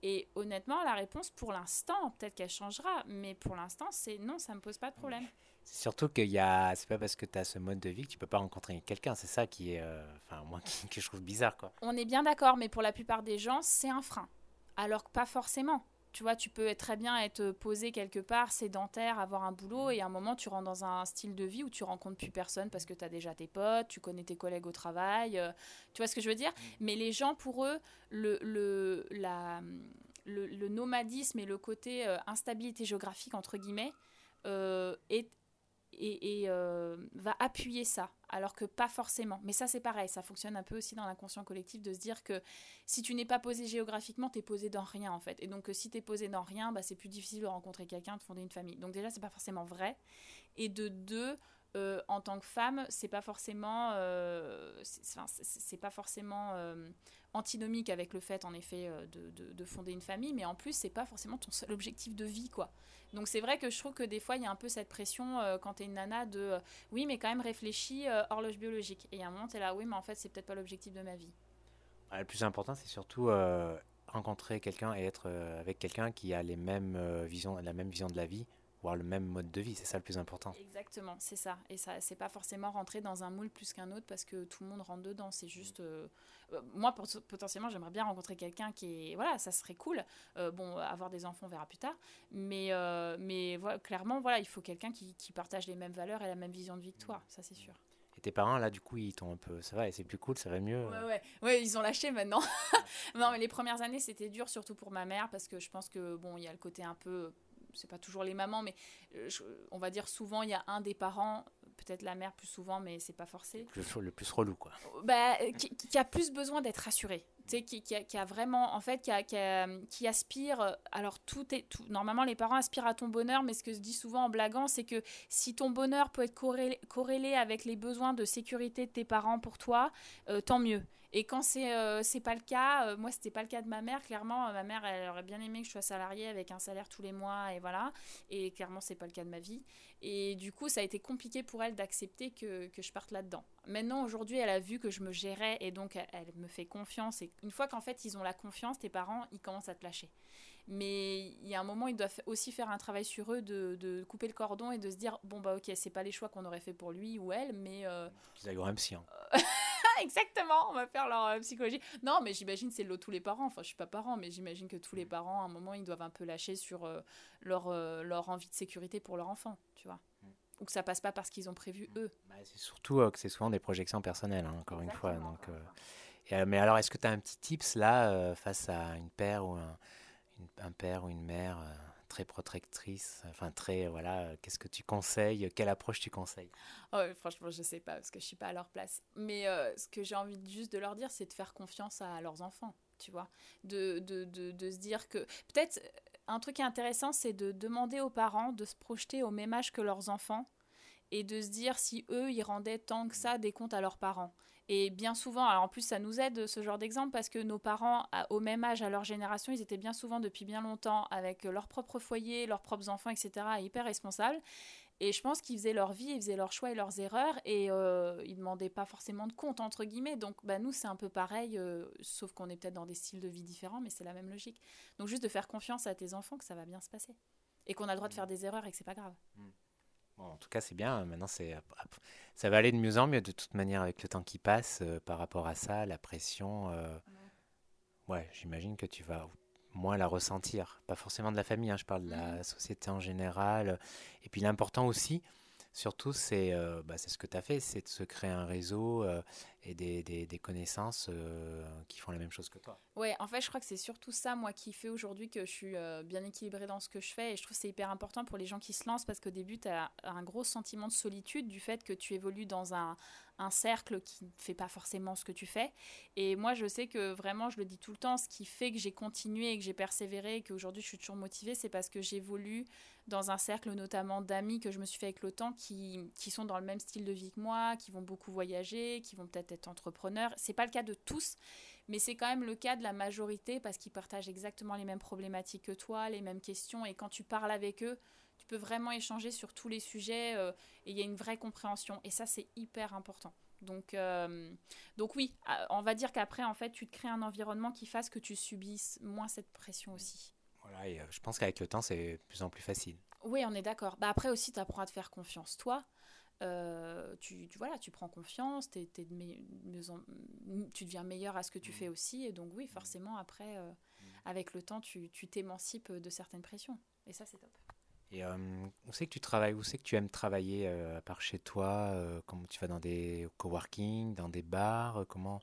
Speaker 3: Et honnêtement, la réponse pour l'instant, peut-être qu'elle changera, mais pour l'instant, c'est non, ça me pose pas de problème.
Speaker 2: C'est surtout qu'il y a, c'est pas parce que tu as ce mode de vie que tu peux pas rencontrer quelqu'un, c'est ça qui est, euh, enfin, moi, que je trouve bizarre, quoi.
Speaker 3: On est bien d'accord, mais pour la plupart des gens, c'est un frein. Alors que pas forcément tu vois, tu peux très bien être posé quelque part, sédentaire, avoir un boulot, et à un moment, tu rentres dans un style de vie où tu rencontres plus personne parce que tu as déjà tes potes, tu connais tes collègues au travail, euh, tu vois ce que je veux dire? Mm. Mais les gens, pour eux, le, le, la, le, nomadisme et le côté euh, instabilité géographique, entre guillemets, euh, est, et, euh, va appuyer ça, alors que pas forcément. Mais ça, c'est pareil, ça fonctionne un peu aussi dans l'inconscient collectif de se dire que si tu n'es pas posé géographiquement, tu es posé dans rien en fait. Et donc, si tu es posé dans rien, bah, c'est plus difficile de rencontrer quelqu'un, de fonder une famille. Donc, déjà, c'est pas forcément vrai. Et de deux, euh, en tant que femme, c'est pas forcément, euh, c'est pas forcément euh, antinomique avec le fait, en effet, de, de, fonder une famille, mais en plus, c'est pas forcément ton seul objectif de vie, quoi. Donc c'est vrai que je trouve que des fois, il y a un peu cette pression quand t'es une nana de, oui, mais quand même réfléchis horloge biologique. Et à un moment, t'es là, oui, mais en fait, c'est peut-être pas l'objectif de ma vie.
Speaker 2: le plus important, c'est surtout rencontrer quelqu'un et être avec quelqu'un qui a les mêmes visions, la même vision de la vie voir le même mode de vie, c'est ça le plus important.
Speaker 3: Exactement, c'est ça. Et ça, c'est pas forcément rentrer dans un moule plus qu'un autre parce que tout le monde rentre dedans. C'est juste, euh, euh, moi potentiellement, j'aimerais bien rencontrer quelqu'un qui est, voilà, ça serait cool. Euh, bon, avoir des enfants, on verra plus tard. Mais, mais voilà, clairement, voilà, il faut quelqu'un qui, qui, partage les mêmes valeurs et la même vision de vie que toi. Ça, c'est sûr.
Speaker 2: Et tes parents, là, du coup, ils t'ont un peu. Ça va, et c'est plus cool, ça va mieux.
Speaker 3: Ouais, ouais. ouais ils ont lâché maintenant. non, mais les premières années, c'était dur, surtout pour ma mère, parce que je pense que, bon, il y a le côté un peu c'est pas toujours les mamans, mais euh, on va dire souvent il y a un des parents, peut-être la mère plus souvent, mais c'est pas forcé.
Speaker 2: Le, le plus relou, quoi.
Speaker 3: Bah, qui, a plus besoin d'être rassuré. sais, qui, qui, a, qui a vraiment, en fait, qui, a- qui, a- qui aspire. euh, Alors, tout est. Tout, normalement, les parents aspirent à ton bonheur, mais ce que je dis souvent en blaguant, c'est que si ton bonheur peut être corrélé, corrélé avec les besoins de sécurité de tes parents pour toi, euh, tant mieux. Et quand c'est euh, c'est pas le cas, euh, moi c'était pas le cas de ma mère. Clairement, euh, ma mère elle aurait bien aimé que je sois salariée avec un salaire tous les mois et voilà. Et clairement c'est pas le cas de ma vie. Et du coup ça a été compliqué pour elle d'accepter que, que je parte là-dedans. Maintenant aujourd'hui elle a vu que je me gérais et donc elle, elle me fait confiance. Et une fois qu'en fait ils ont la confiance, tes parents ils commencent à te lâcher. Mais il y a un moment, ils doivent aussi faire un travail sur eux de, de couper le cordon et de se dire bon bah ok c'est pas les choix qu'on aurait fait pour lui ou elle, mais euh,
Speaker 2: Qu'ils aillent voir
Speaker 3: exactement, on va faire leur euh, psychologie. Non, mais j'imagine c'est le lot de tous les parents. Enfin, je suis pas parent, mais j'imagine que tous les parents, à un moment, ils doivent un peu lâcher sur euh, leur, euh, leur envie de sécurité pour leur enfant, tu vois. Ou que ça passe pas parce qu'ils ont prévu eux.
Speaker 2: Bah, c'est surtout euh, que c'est souvent des projections personnelles, hein, encore une fois. Donc, euh, et, euh, mais alors, est-ce que tu as un petit tips là euh, face à une père ou un, une- un père ou une mère euh, très protectrice Enfin, très, voilà, euh, qu'est-ce que tu conseilles Quelle approche tu conseilles?
Speaker 3: Oh, franchement, je sais pas parce que je suis pas à leur place. Mais euh, ce que j'ai envie juste de leur dire, c'est de faire confiance à leurs enfants, tu vois. De, de, de, de se dire que. Peut-être un truc intéressant, c'est de demander aux parents de se projeter au même âge que leurs enfants et de se dire si eux, ils rendaient tant que ça des comptes à leurs parents. Et bien souvent, alors en plus ça nous aide ce genre d'exemple parce que nos parents, à- au même âge, à leur génération, ils étaient bien souvent depuis bien longtemps avec leur propre foyer, leurs propres enfants, etc., hyper responsables. Et je pense qu'ils faisaient leur vie, ils faisaient leurs choix et leurs erreurs, et euh, ils demandaient pas forcément de compte, entre guillemets. Donc, bah, nous, c'est un peu pareil, euh, sauf qu'on est peut-être dans des styles de vie différents, mais c'est la même logique. Donc, juste de faire confiance à tes enfants que ça va bien se passer. Et qu'on a le droit de faire des erreurs et que c'est pas grave.
Speaker 2: Bon, en tout cas, c'est bien. Maintenant, c'est, ça va aller de mieux en mieux de toute manière avec le temps qui passe euh, par rapport à ça, la pression. euh, ouais, j'imagine que tu vas moins la ressentir. Pas forcément de la famille, hein, je parle de la société en général. Et puis l'important aussi, surtout, c'est, euh, bah, c'est ce que tu as fait, c'est de se créer un réseau et des, des- connaissances euh, qui font la même chose que toi.
Speaker 3: Ouais, en fait, je crois que c'est surtout ça, moi, qui fait aujourd'hui que je suis euh, bien équilibrée dans ce que je fais. Et je trouve que c'est hyper important pour les gens qui se lancent parce qu'au début, tu as un gros sentiment de solitude du fait que tu évolues dans un, un cercle qui ne fait pas forcément ce que tu fais. Et moi, je sais que vraiment, je le dis tout le temps, ce qui fait que j'ai continué et que j'ai persévéré et qu'aujourd'hui, je suis toujours motivée, c'est parce que j'évolue dans un cercle notamment d'amis que je me suis fait avec le temps qui, qui sont dans le même style de vie que moi, qui vont beaucoup voyager, qui vont peut-être être entrepreneurs. C'est pas le cas de tous, mais c'est quand même le cas de la majorité parce qu'ils partagent exactement les mêmes problématiques que toi, les mêmes questions. Et quand tu parles avec eux, tu peux vraiment échanger sur tous les sujets euh, et il y a une vraie compréhension. Et ça, c'est hyper important. Donc, euh, donc oui, euh, on va dire qu'après, en fait, tu te crées un environnement qui fasse que tu subisses moins cette pression aussi.
Speaker 2: Voilà, et, je pense qu'avec le temps, c'est de plus en plus facile.
Speaker 3: Oui, on est d'accord. Bah après aussi, tu apprends à te faire confiance, toi. Euh, tu, tu- voilà, tu prends confiance, de mieux en- tu deviens meilleur à ce que tu fais aussi. Et donc oui, forcément, après, euh, avec le temps, tu t'émancipes de certaines pressions. Et ça, c'est top.
Speaker 2: Et euh, où c'est que tu travailles Où c'est que tu aimes travailler euh, à part chez toi Comment tu vas dans des coworking, dans des bars Comment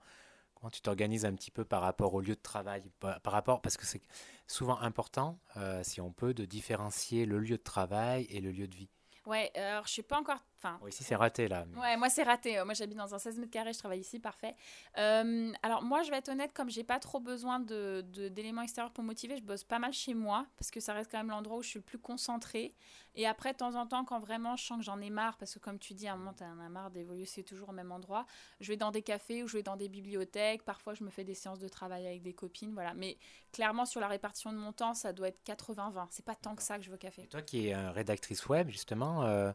Speaker 2: comment tu t'organises un petit peu par rapport au lieu de travail par, par rapport parce que c'est souvent important, si on peut, de différencier le lieu de travail et le lieu de vie.
Speaker 3: Ouais, alors je suis pas encore. Enfin,
Speaker 2: Bon, ici c'est raté là. mais-
Speaker 3: Ouais, moi c'est raté. Euh, Moi j'habite dans un 16 mètres carrés, je travaille ici, parfait. Euh, alors moi je vais être honnête, comme j'ai pas trop besoin de, d'éléments extérieurs pour motiver, je bosse pas mal chez moi parce que ça reste quand même l'endroit où je suis le plus concentrée. Et après, de temps en temps, quand vraiment je sens que j'en ai marre, parce que comme tu dis, à un moment t'en as marre d'évoluer, c'est toujours au même endroit, je vais dans des cafés ou je vais dans des bibliothèques. Parfois je me fais des séances de travail avec des copines, voilà. Mais clairement sur la répartition de mon temps, ça doit être 80-20. C'est pas tant que ça que je veux café.
Speaker 2: toi qui es euh, rédactrice web, justement, euh,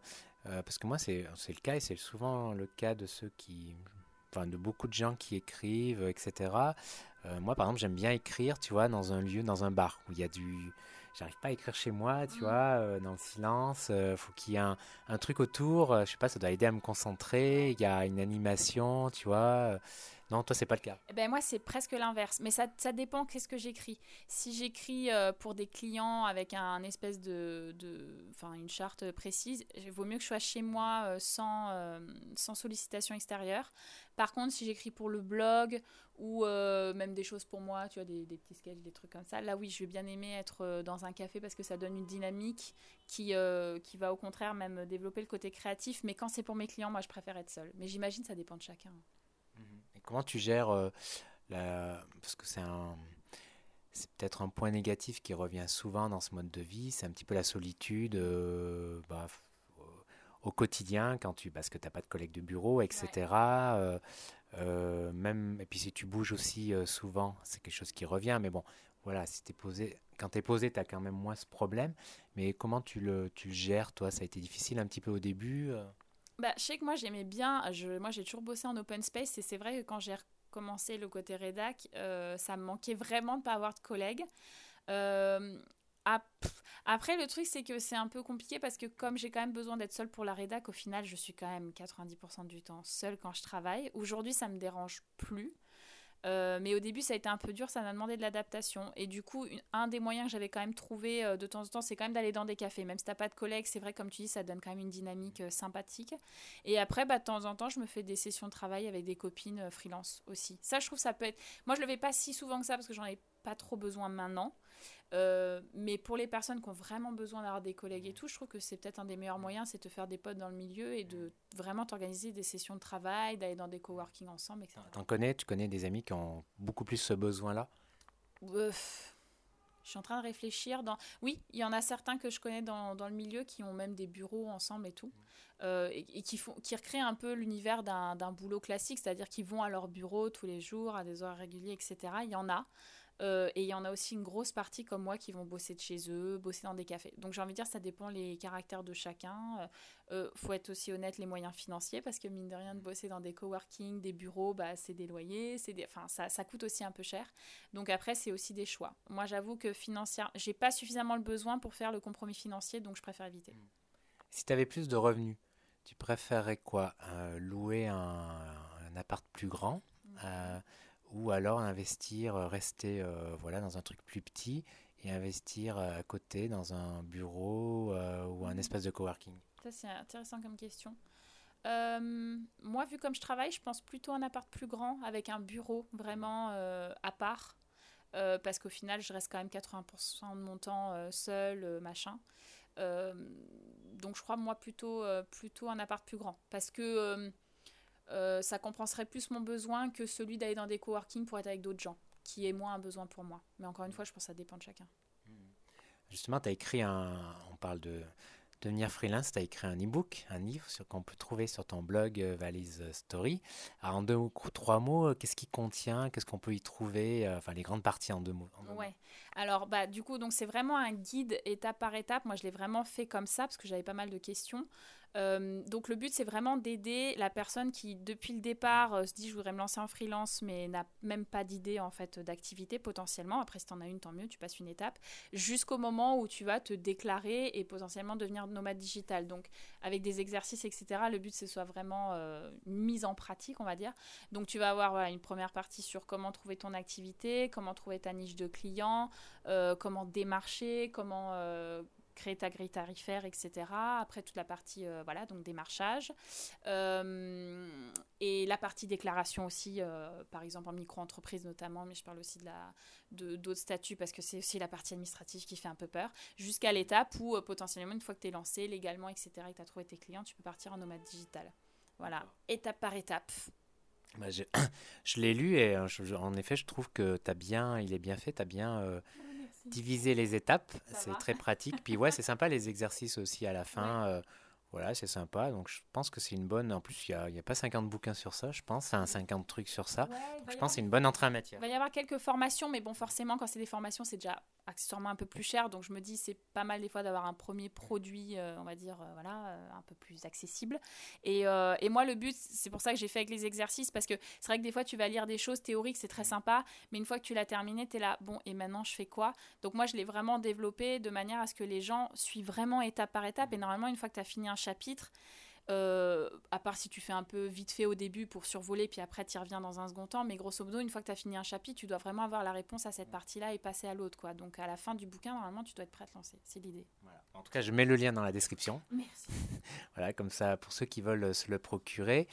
Speaker 2: euh, parce que moi c'est le cas et c'est souvent le cas de ceux qui, enfin de beaucoup de gens qui écrivent, etc. Euh, moi par exemple j'aime bien écrire, tu vois, dans un lieu, dans un bar où il y a du, j'arrive pas à écrire chez moi, tu
Speaker 3: Mm.
Speaker 2: vois, euh, dans le silence, faut qu'il y ait un, un truc autour, je sais pas, ça doit aider à me concentrer, il y a une animation, tu vois. Non, toi c'est pas le cas.
Speaker 3: Eh ben moi, c'est presque l'inverse. Mais ça, ça dépend qu'est-ce que j'écris. Si j'écris euh, pour des clients avec un espèce de, enfin une charte précise, il vaut mieux que je sois chez moi euh, sans, euh, sans sollicitation extérieure. Par contre, si j'écris pour le blog ou même des choses pour moi, tu vois, des, des petits sketchs, des trucs comme ça, là oui, je vais bien aimer être dans un café parce que ça donne une dynamique qui, qui va au contraire même développer le côté créatif. Mais quand c'est pour mes clients, moi, je préfère être seule. Mais j'imagine ça dépend de chacun.
Speaker 2: Comment tu gères euh, parce que c'est un c'est peut-être un point négatif qui revient souvent dans ce mode de vie, c'est un petit peu la solitude euh, bah, au quotidien, quand tu, parce que tu n'as pas de collègues de bureau, etc. Euh, euh, même, et puis si tu bouges aussi souvent, c'est quelque chose qui revient. Mais bon, voilà, si es posé, quand tu es posé, tu as quand même moins ce problème. Mais comment tu le, tu le gères, toi? Ça a été difficile un petit peu au début
Speaker 3: bah, je sais que moi j'aimais bien, moi j'ai toujours bossé en open space et c'est vrai que quand j'ai commencé le côté rédac, euh, ça me manquait vraiment de ne pas avoir de collègues. Euh, après, le truc, c'est que c'est un peu compliqué parce que comme j'ai quand même besoin d'être seule pour la rédac, au final, je suis quand même 90% du temps seule quand je travaille. Aujourd'hui, ça me dérange plus. Euh, mais au début, ça a été un peu dur, ça m'a demandé de l'adaptation. Et du coup, un des moyens que j'avais quand même trouvé euh, de temps en temps, c'est quand même d'aller dans des cafés. Même si t'as pas de collègues, c'est vrai, comme tu dis, ça donne quand même une dynamique euh, sympathique. Et après, bah, de temps en temps, je me fais des sessions de travail avec des copines freelance aussi. Ça, je trouve, ça peut être. Moi, je le fais pas si souvent que ça parce que j'en ai pas trop besoin maintenant. Euh, mais pour les personnes qui ont vraiment besoin d'avoir des collègues et tout, je trouve que c'est peut-être un des meilleurs moyens, c'est de te faire des potes dans le milieu et de vraiment t'organiser des sessions de travail, d'aller dans des coworking ensemble, etc.
Speaker 2: T'en connais Tu connais des amis qui ont beaucoup plus ce besoin-là?
Speaker 3: Je suis en train de réfléchir. Dans... Oui, il y en a certains que je connais dans, dans le milieu qui ont même des bureaux ensemble et tout. Euh, et, qui, font, qui recréent un peu l'univers d'un boulot classique, c'est-à-dire qu'ils vont à leur bureau tous les jours, à des horaires réguliers, etc. Il y en a. Euh, et il y en a aussi une grosse partie comme moi qui vont bosser de chez eux, bosser dans des cafés. Donc j'ai envie de dire, ça dépend les caractères de chacun. Il euh, euh, faut être aussi honnête, les moyens financiers, parce que mine de rien, de bosser dans des coworking, des bureaux, bah, c'est des loyers, c'est des... Enfin, ça, ça, coûte aussi un peu cher. Donc après, c'est aussi des choix. Moi, j'avoue que financièrement, j'ai pas suffisamment le besoin pour faire le compromis financier, donc je préfère éviter.
Speaker 2: Si tu avais plus de revenus, tu préférerais quoi? Louer un, un, appart plus grand? Mmh ou alors investir, euh, rester euh, voilà, dans un truc plus petit et investir euh, à côté dans un bureau ou un mmh. espace de coworking
Speaker 3: Ça, c'est intéressant comme question. moi, vu comme je travaille, je pense plutôt un appart plus grand avec un bureau vraiment à part. parce qu'au final, je reste quand même 80% de mon temps seul, machin. donc, je crois, moi, plutôt, plutôt un appart plus grand. Parce que euh, ça compenserait plus mon besoin que celui d'aller dans des coworking pour être avec d'autres gens, qui est moins un besoin pour moi. Mais encore une fois, je pense que ça dépend de chacun.
Speaker 2: Justement, tu as écrit un. On parle de devenir freelance, tu as écrit un e-book, un livre qu'on peut trouver sur ton blog euh, Valise Story. Alors, en deux ou trois mots, euh, qu'est-ce qu'il contient Qu'est-ce qu'on peut y trouver Enfin, les grandes parties en deux mots.
Speaker 3: ouais. Alors, bah, du coup, donc c'est vraiment un guide étape par étape. Moi, je l'ai vraiment fait comme ça parce que j'avais pas mal de questions. Euh, donc le but, c'est vraiment d'aider la personne qui, depuis le départ, euh, se dit je voudrais me lancer en freelance, mais n'a même pas d'idée en fait d'activité potentiellement. Après, si tu en as une, tant mieux, tu passes une étape. Jusqu'au moment où tu vas te déclarer et potentiellement devenir nomade digital. Donc avec des exercices, etc. Le but, c'est soit vraiment euh, mise en pratique, on va dire. Donc tu vas avoir une première partie sur comment trouver ton activité, comment trouver ta niche de clients, comment démarcher, comment créer ta grille tarifaire, etc. Après toute la partie euh, voilà donc démarchage euh, et la partie déclaration aussi, euh, par exemple en micro-entreprise notamment, mais je parle aussi de la de d'autres statuts parce que c'est aussi la partie administrative qui fait un peu peur, jusqu'à l'étape où potentiellement une fois que tu es lancé légalement, etc. et que tu as trouvé tes clients, tu peux partir en nomade digital. Voilà, étape par étape.
Speaker 2: Bah, je, l'ai lu et en effet, je trouve que as bien, il est bien fait, tu as bien diviser les étapes, c'est très pratique. Puis ouais, c'est sympa les exercices aussi à la fin. Euh, voilà, c'est sympa. Donc, je pense que c'est une bonne. En plus, il n'y a, a, pas 50 bouquins sur ça, je pense. Enfin, 50 trucs sur ça. je pense que c'est une bonne entrée en matière.
Speaker 3: Il va y avoir quelques formations, mais bon, forcément, quand c'est des formations, c'est déjà accessoirement un peu plus cher. Donc, je me dis, c'est pas mal des fois d'avoir un premier produit, euh, on va dire, euh, voilà, euh, un peu plus accessible. Et, et moi, le but, c'est pour ça que j'ai fait avec les exercices, parce que c'est vrai que des fois, tu vas lire des choses théoriques, c'est très sympa, mais une fois que tu l'as terminé, tu es là, bon, et maintenant, je fais quoi? Donc, moi, je l'ai vraiment développé de manière à ce que les gens suivent vraiment étape par étape. Et normalement, une fois que tu as fini un chapitre, euh, à part si tu fais un peu vite fait au début pour survoler, puis après tu y reviens dans un second temps. Mais grosso modo, une fois que tu as fini un chapitre, tu dois vraiment avoir la réponse à cette partie-là et passer à l'autre. quoi. Donc à la fin du bouquin, normalement, tu dois être prêt à te lancer. C'est l'idée.
Speaker 2: En tout cas, je mets le lien dans la description.
Speaker 3: Merci.
Speaker 2: voilà, comme ça, pour ceux qui veulent se le procurer.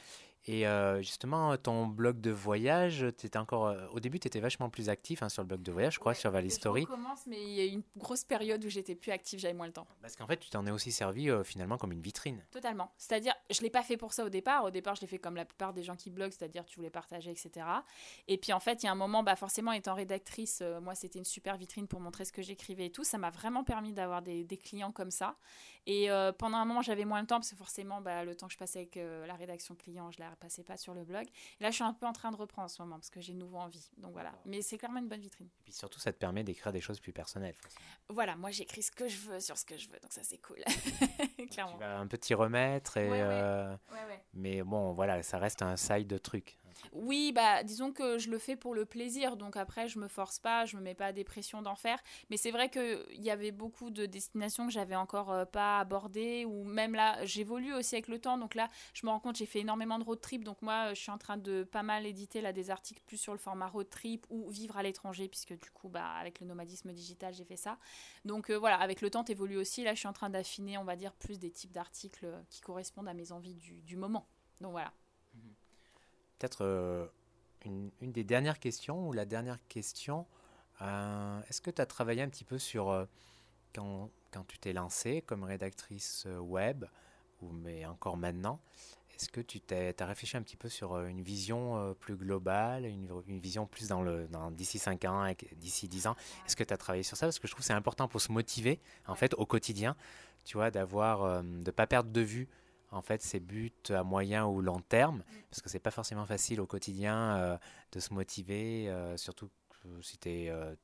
Speaker 2: Et euh, justement, ton blog de voyage, étais encore, euh, au début, tu étais vachement plus actif hein, sur le blog de voyage, je crois, sur Valley Story.
Speaker 3: Je commence, mais il y a eu une grosse période où j'étais plus active, j'avais moins le temps.
Speaker 2: Parce qu'en fait, tu t'en es aussi servi euh, finalement comme une vitrine.
Speaker 3: Totalement. C'est-à-dire, je ne l'ai pas fait pour ça au départ. Au départ, je l'ai fait comme la plupart des gens qui bloguent, c'est-à-dire tu voulais partager, etc. Et puis en fait, il y a un moment, bah, forcément, étant rédactrice, moi, c'était une super vitrine pour montrer ce que j'écrivais et tout. Ça m'a vraiment permis d'avoir des, des, clients comme ça. Et pendant un moment, j'avais moins le temps parce que forcément, bah, le temps que je passais avec la rédaction client, je ne la repassais pas sur le blog. Et là, je suis un peu en train de reprendre en ce moment parce que j'ai de nouveau envie. Donc voilà. Mais c'est clairement une bonne vitrine.
Speaker 2: Et puis surtout, ça te permet d'écrire des choses plus personnelles.
Speaker 3: Voilà, moi j'écris ce que je veux sur ce que je veux. Donc ça, c'est cool. clairement.
Speaker 2: Tu vas un t'y remettre. Et, euh, Mais bon, voilà, ça reste un side de truc.
Speaker 3: Oui, bah disons que je le fais pour le plaisir, donc après je me force pas, je me mets pas des pressions d'en faire. Mais c'est vrai qu'il y avait beaucoup de destinations que j'avais encore euh, pas abordées, ou même là j'évolue aussi avec le temps, donc là je me rends compte j'ai fait énormément de road trip, donc moi je suis en train de pas mal éditer là des articles plus sur le format road trip ou vivre à l'étranger, puisque du coup bah avec le nomadisme digital j'ai fait ça. Donc euh, voilà, avec le temps t'évolues aussi, là je suis en train d'affiner on va dire plus des types d'articles euh, qui correspondent à mes envies du, du moment. Donc voilà
Speaker 2: peut-être euh, une, des dernières questions ou la dernière question. Euh, est-ce que tu as travaillé un petit peu sur euh, quand, quand, tu t'es lancée comme rédactrice web, ou mais encore maintenant, est-ce que tu t'es, as réfléchi un petit peu sur une vision plus globale, une, vision plus dans le d'ici 5 ans, d'ici 10 ans? Est-ce que tu as travaillé sur ça? Parce que je trouve que c'est important pour se motiver en fait au quotidien, tu vois, d'avoir, de pas perdre de vue en fait ses buts à moyen ou long terme, mm. parce que c'est pas forcément facile au quotidien euh, de se motiver, euh, surtout si euh,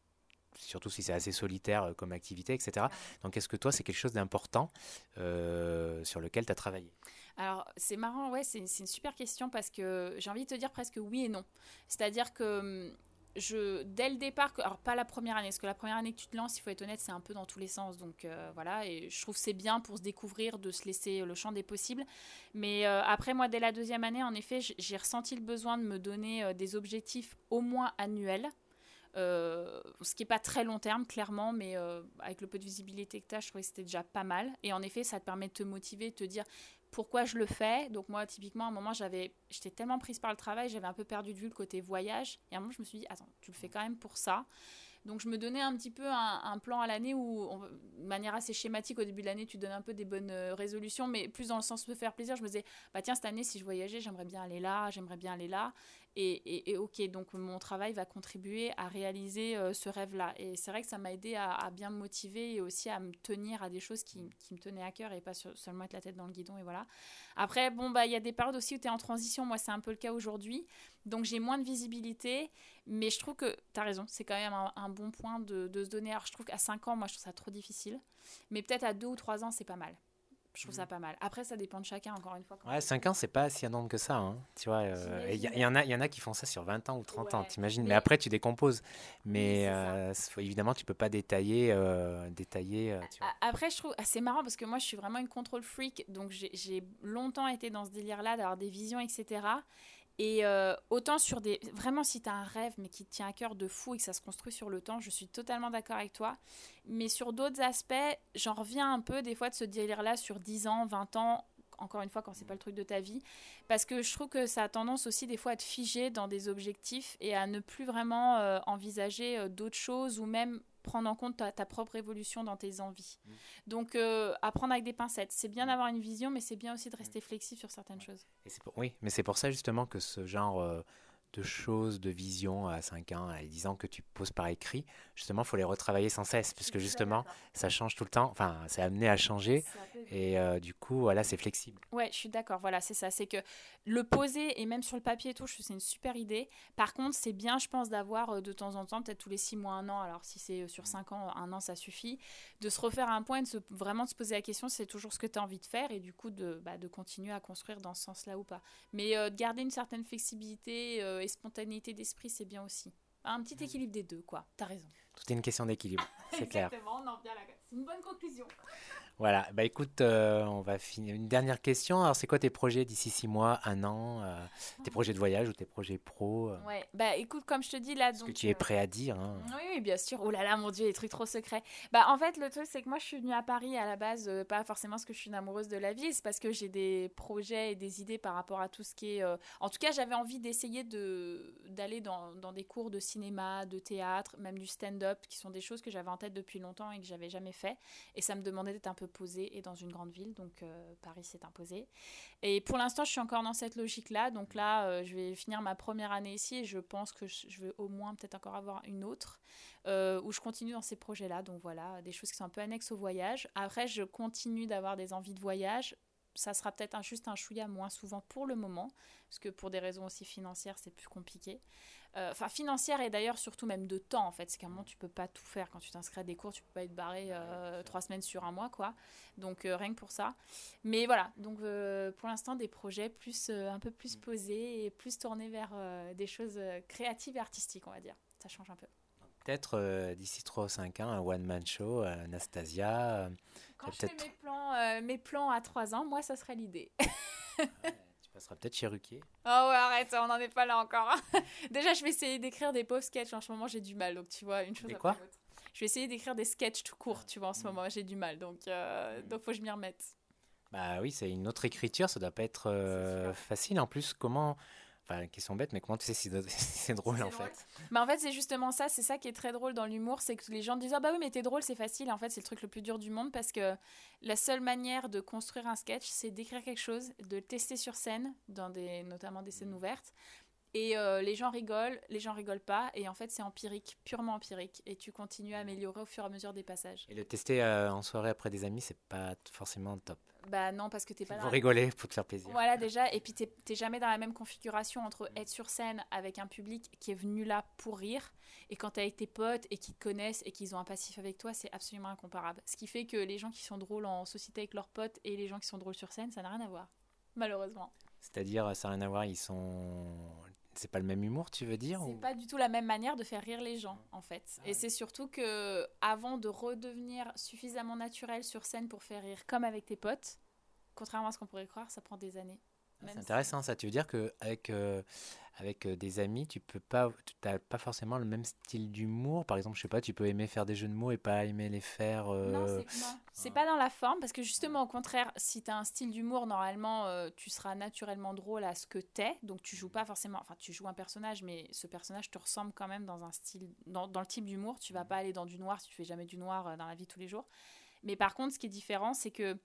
Speaker 2: surtout si c'est assez solitaire comme activité, etc. Donc est-ce que toi c'est quelque chose d'important sur lequel tu as travaillé?
Speaker 3: Alors, c'est marrant, ouais, c'est une super question parce que j'ai envie de te dire presque oui et non. C'est-à-dire que hum, je, dès le départ, alors pas la première année, parce que la première année que tu te lances, il faut être honnête, c'est un peu dans tous les sens. Donc euh, voilà, et je trouve c'est bien pour se découvrir, de se laisser le champ des possibles. Mais euh, après, moi, dès la deuxième année, en effet, j'ai ressenti le besoin de me donner euh, des objectifs au moins annuels. ce qui n'est pas très long terme, clairement, mais avec le peu de visibilité que tu as, je trouvais que c'était déjà pas mal. Et en effet, ça te permet de te motiver, de te dire pourquoi je le fais. Donc moi, typiquement, à un moment, j'avais, j'étais tellement prise par le travail, j'avais un peu perdu de vue le côté voyage. Et à un moment, je me suis dit, attends, tu le fais quand même pour ça. Donc je me donnais un petit peu un, plan à l'année où, de manière assez schématique, au début de l'année, tu donnes un peu des bonnes euh, résolutions, mais plus dans le sens de faire plaisir. Je me disais, bah tiens, cette année, si je voyageais, j'aimerais bien aller là, j'aimerais bien aller là. Et, ok, donc mon travail va contribuer à réaliser euh, ce rêve-là. Et c'est vrai que ça m'a aidé à, bien me motiver et aussi à me tenir à des choses qui, me tenaient à cœur et pas seulement être la tête dans le guidon et voilà. Après, bon, bah il y a des périodes aussi où tu es en transition. Moi, c'est un peu le cas aujourd'hui. Donc j'ai moins de visibilité. Mais je trouve que tu as raison, c'est quand même un, bon point de, de, se donner. Alors je trouve qu'à 5 ans, moi, je trouve ça trop difficile. Mais peut-être à 2 ou 3 ans, c'est pas mal. Je trouve ça mhm. pas mal. Après, ça dépend de chacun, encore une fois.
Speaker 2: Ouais, 5 ans, c'est pas si énorme que ça. Hein, tu vois, il euh, y, en a, y en a qui font ça sur 20 ans ou 30 ans, t'imagines. Mais... mais... après, tu décomposes. Mais euh, évidemment, tu peux pas détailler. Euh, détailler
Speaker 3: Après, je trouve assez marrant parce que moi, je suis vraiment une contrôle freak. Donc, j'ai longtemps été dans ce délire-là, d'avoir des visions, etc. Et euh, autant sur des. Vraiment, si tu as un rêve, mais qui te tient à cœur de fou et que ça se construit sur le temps, je suis totalement d'accord avec toi. Mais sur d'autres aspects, j'en reviens un peu des fois de ce délire-là sur 10 ans, 20 ans, encore une fois, quand c'est pas le truc de ta vie. Parce que je trouve que ça a tendance aussi des fois à te figer dans des objectifs et à ne plus vraiment euh, envisager euh, d'autres choses ou même prendre en compte ta, propre évolution dans tes envies. Mm. Donc, euh, apprendre avec des pincettes. C'est bien mm. d'avoir une vision, mais c'est bien aussi de rester mm. flexible sur certaines choses.
Speaker 2: Et oui, mais c'est pour ça justement que ce genre euh, de choses, de visions à 5 ans, à 10 ans que tu poses par écrit, justement, il faut les retravailler sans cesse, puisque justement, ça change tout le temps, enfin, c'est amené à changer, et euh, du coup, voilà, c'est flexible.
Speaker 3: Ouais, je suis d'accord, voilà, c'est ça, c'est que le poser, et même sur le papier et tout, c'est une super idée. Par contre, c'est bien, je pense, d'avoir euh, de temps en temps, peut-être tous les 6 mois, un an, alors si c'est euh, sur 5 ans, un an, ça suffit, de se refaire un point, de se, vraiment de se poser la question, c'est toujours ce que tu as envie de faire, et du coup, de, bah, de continuer à construire dans ce sens-là ou pas. Mais de garder une certaine flexibilité et spontanéité d'esprit, c'est bien aussi. Un petit équilibre des deux, quoi. T'as raison.
Speaker 2: Tout est une question d'équilibre, c'est clair.
Speaker 3: Exactement, on en revient là. C'est une bonne conclusion.
Speaker 2: Voilà, bah écoute, euh, on va finir. Une dernière question. Alors, c'est quoi tes projets d'ici six mois, un an euh, Tes projets de voyage ou tes projets pro euh?
Speaker 3: Ouais, bah écoute, comme je te dis là.
Speaker 2: Ce
Speaker 3: donc,
Speaker 2: que tu es
Speaker 3: euh,
Speaker 2: prêt à dire. hein.
Speaker 3: Oui, oui, bien sûr. Oh là là, mon Dieu, les trucs trop secrets. Bah, en fait, le truc, c'est que moi, je suis venue à Paris à la base, pas forcément parce que je suis une amoureuse de la vie, c'est parce que j'ai des projets et des idées par rapport à tout ce qui est. En tout cas, j'avais envie d'essayer de d'aller dans, dans des cours de cinéma, de théâtre, même du stand-up, qui sont des choses que j'avais en tête depuis longtemps et que j'avais jamais fait. Et ça me demandait d'être un peu posée et dans une grande ville, donc euh, Paris s'est imposé. Et pour l'instant, je suis encore dans cette logique-là. Donc là, euh, je vais finir ma première année ici et je pense que je je vais au moins peut-être encore avoir une autre euh, où je continue dans ces projets-là. Donc voilà, des choses qui sont un peu annexes au voyage. Après, je continue d'avoir des envies de voyage. Ça sera peut-être un- juste un chouïa moins souvent pour le moment, parce que pour des raisons aussi financières, c'est plus compliqué. Euh, Enfin, financière et d'ailleurs surtout même de temps, en fait. C'est qu'à un moment, tu peux pas tout faire. Quand tu t'inscris à des cours, tu peux pas être barré euh, trois semaines sur un mois, quoi. Donc euh, rien que pour ça. Mais voilà, donc pour l'instant, des projets plus, un peu plus posés et plus tournés vers des choses créatives et artistiques, on va dire. Ça change un peu.
Speaker 2: Peut-être euh, d'ici 3 ou 5 ans, un one-man show, euh, Anastasia. euh,
Speaker 3: Quand je fais mes plans, mes plans à 3 ans, moi, ça serait l'idée.
Speaker 2: Tu passeras peut-être chez Ruquier.
Speaker 3: Oh ouais, arrête, on n'en est pas là encore. hein. Déjà, je vais essayer d'écrire des pauvres sketchs. En ce moment, j'ai du mal. Donc, tu vois, une chose
Speaker 2: Des
Speaker 3: après
Speaker 2: quoi
Speaker 3: l'autre. Je vais essayer d'écrire des sketchs tout court, tu vois, en ce moment. J'ai du mal. Donc, euh, donc faut que je m'y remette.
Speaker 2: Bah oui, c'est une autre écriture, ça doit pas être euh, facile. En plus, comment. Enfin, question bête, mais comment tu sais si c'est drôle en
Speaker 3: drôle.
Speaker 2: fait
Speaker 3: Mais en fait, c'est justement ça. C'est ça qui est très drôle dans l'humour. C'est que les gens disent Ah bah oui, mais t'es drôle, c'est facile. Et en fait, c'est le truc le plus dur du monde parce que la seule manière de construire un sketch, c'est d'écrire quelque chose, de le tester sur scène, dans des, notamment des scènes ouvertes. Et euh, les gens rigolent, les gens rigolent pas. Et en fait, c'est empirique, purement empirique. Et tu continues à améliorer au fur et à mesure des passages.
Speaker 2: Et le tester euh, en soirée après des amis, c'est pas forcément top.
Speaker 3: Bah non, parce que t'es pas dans la-
Speaker 2: rigoler pour te faire plaisir.
Speaker 3: Voilà déjà, et puis t'es jamais dans la même configuration entre être sur scène avec un public qui est venu là pour rire, et quand t'es avec tes potes et qu'ils te connaissent et qu'ils ont un passif avec toi, c'est absolument incomparable. Ce qui fait que les gens qui sont drôles en société avec leurs potes et les gens qui sont drôles sur scène, ça n'a rien à voir, malheureusement.
Speaker 2: C'est-à-dire, ça n'a rien à voir, ils sont. C'est pas le même humour, tu veux dire
Speaker 3: C'est
Speaker 2: ou-
Speaker 3: pas du tout la même manière de faire rire les gens, en fait. Et c'est surtout que avant de redevenir suffisamment naturel sur scène pour faire rire comme avec tes potes, contrairement à ce qu'on pourrait croire, ça prend des années.
Speaker 2: Ah, C'est
Speaker 3: si-
Speaker 2: intéressant ça. Tu veux dire qu'avec euh, avec euh, des amis, tu peux pas, n'as pas forcément le même style d'humour? Par exemple, je sais pas, tu peux aimer faire des jeux de mots et pas aimer les faire. euh,
Speaker 3: Non, c'est- pas dans la forme, parce que justement, au contraire, si tu as un style d'humour, normalement, euh, tu seras naturellement drôle à ce que t'es. Donc, tu joues pas forcément. Enfin, tu joues un personnage, mais ce personnage te ressemble quand même dans un style. Dans, dans le type d'humour. Tu vas pas aller dans du noir si tu fais jamais du noir euh, dans la vie tous les jours. Mais par contre, ce qui est différent, c'est que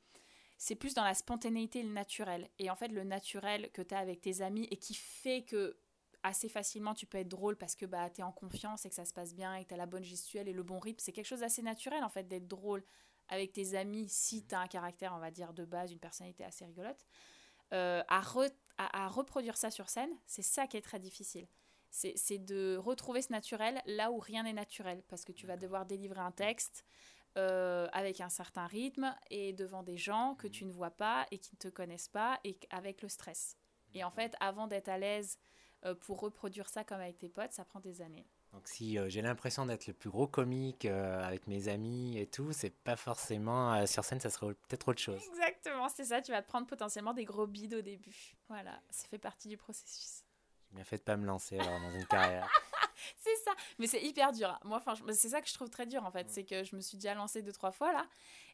Speaker 3: c'est plus dans la spontanéité et le naturel. Et en fait, le naturel que tu as avec tes amis et qui fait que assez facilement tu peux être drôle parce que bah, tu es en confiance et que ça se passe bien et que tu as la bonne gestuelle et le bon rythme. C'est quelque chose d'assez naturel en fait d'être drôle avec tes amis si tu as un caractère, on va dire, de base, une personnalité assez rigolote. Euh, à, re- à, à reproduire ça sur scène, c'est ça qui est très difficile. C'est c'est de retrouver ce naturel là où rien n'est naturel parce que tu vas devoir délivrer un texte euh, avec un certain rythme et devant des gens que tu ne vois pas et qui ne te connaissent pas et avec le stress. Et en fait, avant d'être à l'aise euh, pour reproduire ça comme avec tes potes, ça prend des années.
Speaker 2: Donc si euh, j'ai l'impression d'être le plus gros comique euh, avec mes amis et tout, c'est pas forcément euh, sur scène, ça serait peut-être autre chose.
Speaker 3: Exactement, c'est ça. Tu vas te prendre potentiellement des gros bides au début. Voilà, ça fait partie du processus.
Speaker 2: J'ai bien fait de pas me lancer alors dans une carrière.
Speaker 3: C'est ça, mais c'est hyper dur. Moi, c'est ça que je trouve très dur en fait, c'est que je me suis déjà lancée deux trois fois là,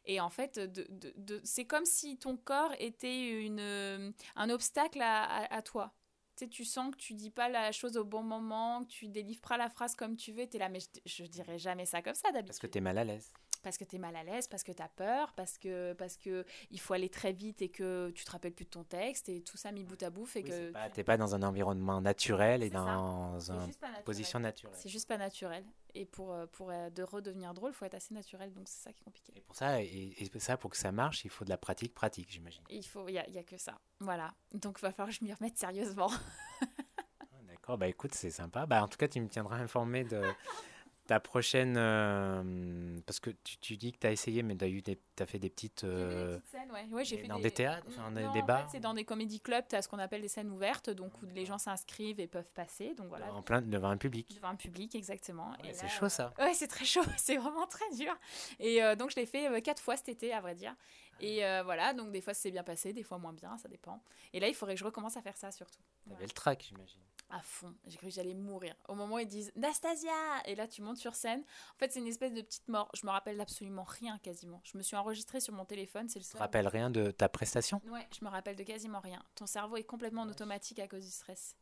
Speaker 3: et en fait, de, de- de- c'est comme si ton corps était une, euh, un obstacle à, à- à toi. Tu sais, tu sens que tu dis pas la chose au bon moment, que tu délivres pas la phrase comme tu veux, t'es là, mais je, je dirais jamais ça comme ça d'habitude.
Speaker 2: Parce que t'es mal à l'aise.
Speaker 3: Parce que tu es mal à l'aise, parce que tu as peur, parce que parce que il faut aller très vite et que tu te rappelles plus de ton texte et tout ça mis bout à bout fait
Speaker 2: Oui,
Speaker 3: que
Speaker 2: pas-
Speaker 3: tu-
Speaker 2: T'es pas dans un environnement naturel et dans une position naturelle.
Speaker 3: C'est juste pas naturel et pour euh, pour euh, de redevenir drôle, faut être assez naturel donc c'est ça qui est compliqué.
Speaker 2: Et pour ça, et, et ça, pour que ça marche, il faut de la pratique, pratique, j'imagine.
Speaker 3: Il faut il y a, il y a que ça. Voilà. Donc il va falloir que je m'y remette sérieusement.
Speaker 2: Ah, D'accord, bah écoute, c'est sympa. Bah, en tout cas, tu me tiendras informé de, ta prochaine. euh, parce que tu, tu dis que tu as essayé, mais tu as, eu des, as fait des petites.
Speaker 3: J'ai fait des
Speaker 2: euh,
Speaker 3: petites scènes, ouais. Ouais, j'ai fait
Speaker 2: dans des théâtres, enfin,
Speaker 3: Non,
Speaker 2: des bars
Speaker 3: c'est dans des comédie clubs, tu as ce qu'on appelle des scènes ouvertes, donc où les gens s'inscrivent et peuvent passer. Donc voilà,
Speaker 2: en plein devant un public.
Speaker 3: devant un public, exactement.
Speaker 2: Ouais, c'est chaud ça.
Speaker 3: Ouais, c'est très chaud, c'est vraiment très dur. Et euh, donc je l'ai fait quatre fois cet été, à vrai dire. Et voilà, donc des fois c'est bien passé, des fois moins bien, ça dépend. Et là, il faudrait que je recommence à faire ça surtout.
Speaker 2: T'avais le track, j'imagine.
Speaker 3: À fond, j'ai cru que j'allais mourir. Au moment où ils disent Nastasia Et là, tu montes sur scène. En fait, c'est une espèce de petite mort. Je me rappelle absolument rien quasiment. Je me suis enregistrée sur mon téléphone, c'est le
Speaker 2: Tu te
Speaker 3: seul.
Speaker 2: rappelles rien de ta prestation?
Speaker 3: Ouais, je me rappelle de quasiment rien. Ton cerveau est complètement en automatique à cause du stress.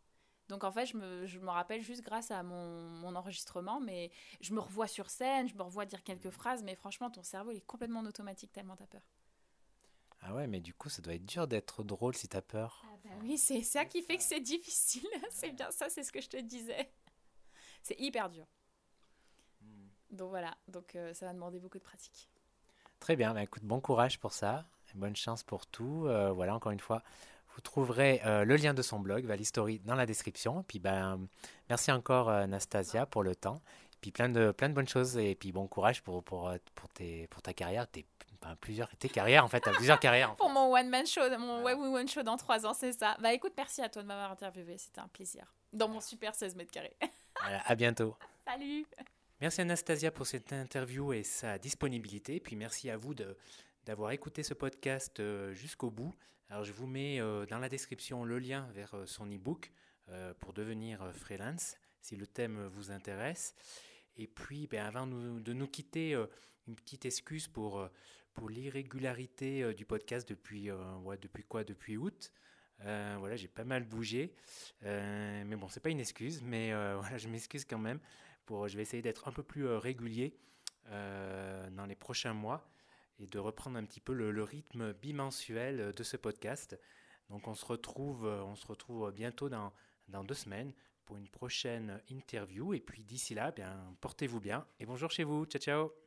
Speaker 3: Donc en fait, je me, je me rappelle juste grâce à mon, mon enregistrement, mais je me revois sur scène, je me revois dire quelques phrases, mais franchement, ton cerveau il est complètement en automatique tellement t'as peur.
Speaker 2: Ah ouais, mais du coup, ça doit être dur d'être drôle si t'as peur.
Speaker 3: Ah bah oui, c'est ça qui fait que c'est difficile. c'est bien ça, c'est ce que je te disais. C'est hyper dur. Donc voilà, donc euh, ça va demander beaucoup de pratique.
Speaker 2: Très bien, bah, écoute, bon courage pour ça. et Bonne chance pour tout. Euh, voilà, encore une fois, vous trouverez euh, le lien de son blog, Valistory, dans la description. Et puis, ben, merci encore, Anastasia, pour le temps. Et puis, plein de, plein de bonnes choses. Et puis, bon courage pour, pour, pour, tes, pour ta carrière. Tes, enfin, plusieurs, tes carrières, en fait. T'as plusieurs carrières. en
Speaker 3: Pour mon one-man show, mon web one show dans trois ans, c'est ça. Bah écoute, merci à toi de m'avoir interviewé, c'était un plaisir. Dans mon super 16 mètres carrés.
Speaker 2: Voilà, à bientôt.
Speaker 3: Salut
Speaker 2: Merci Anastasia pour cette interview et sa disponibilité. Puis merci à vous de- d'avoir écouté ce podcast euh, jusqu'au bout. Alors je vous mets euh, dans la description le lien vers euh, son e-book pour devenir freelance si le thème vous intéresse. Et puis ben, avant de nous quitter, une petite excuse pour, pour l'irrégularité euh, du podcast depuis, euh, ouais, depuis quoi? Depuis août. Euh, voilà, j'ai pas mal bougé. Mais bon, c'est pas une excuse, mais voilà, je m'excuse quand même. Pour, je vais essayer d'être un peu plus régulier dans les prochains mois et de reprendre un petit peu le, le rythme bimensuel de ce podcast. Donc on se retrouve, on se retrouve bientôt dans, dans deux semaines pour une prochaine interview. Et puis d'ici là, bien, portez-vous bien et bonjour chez vous. Ciao ciao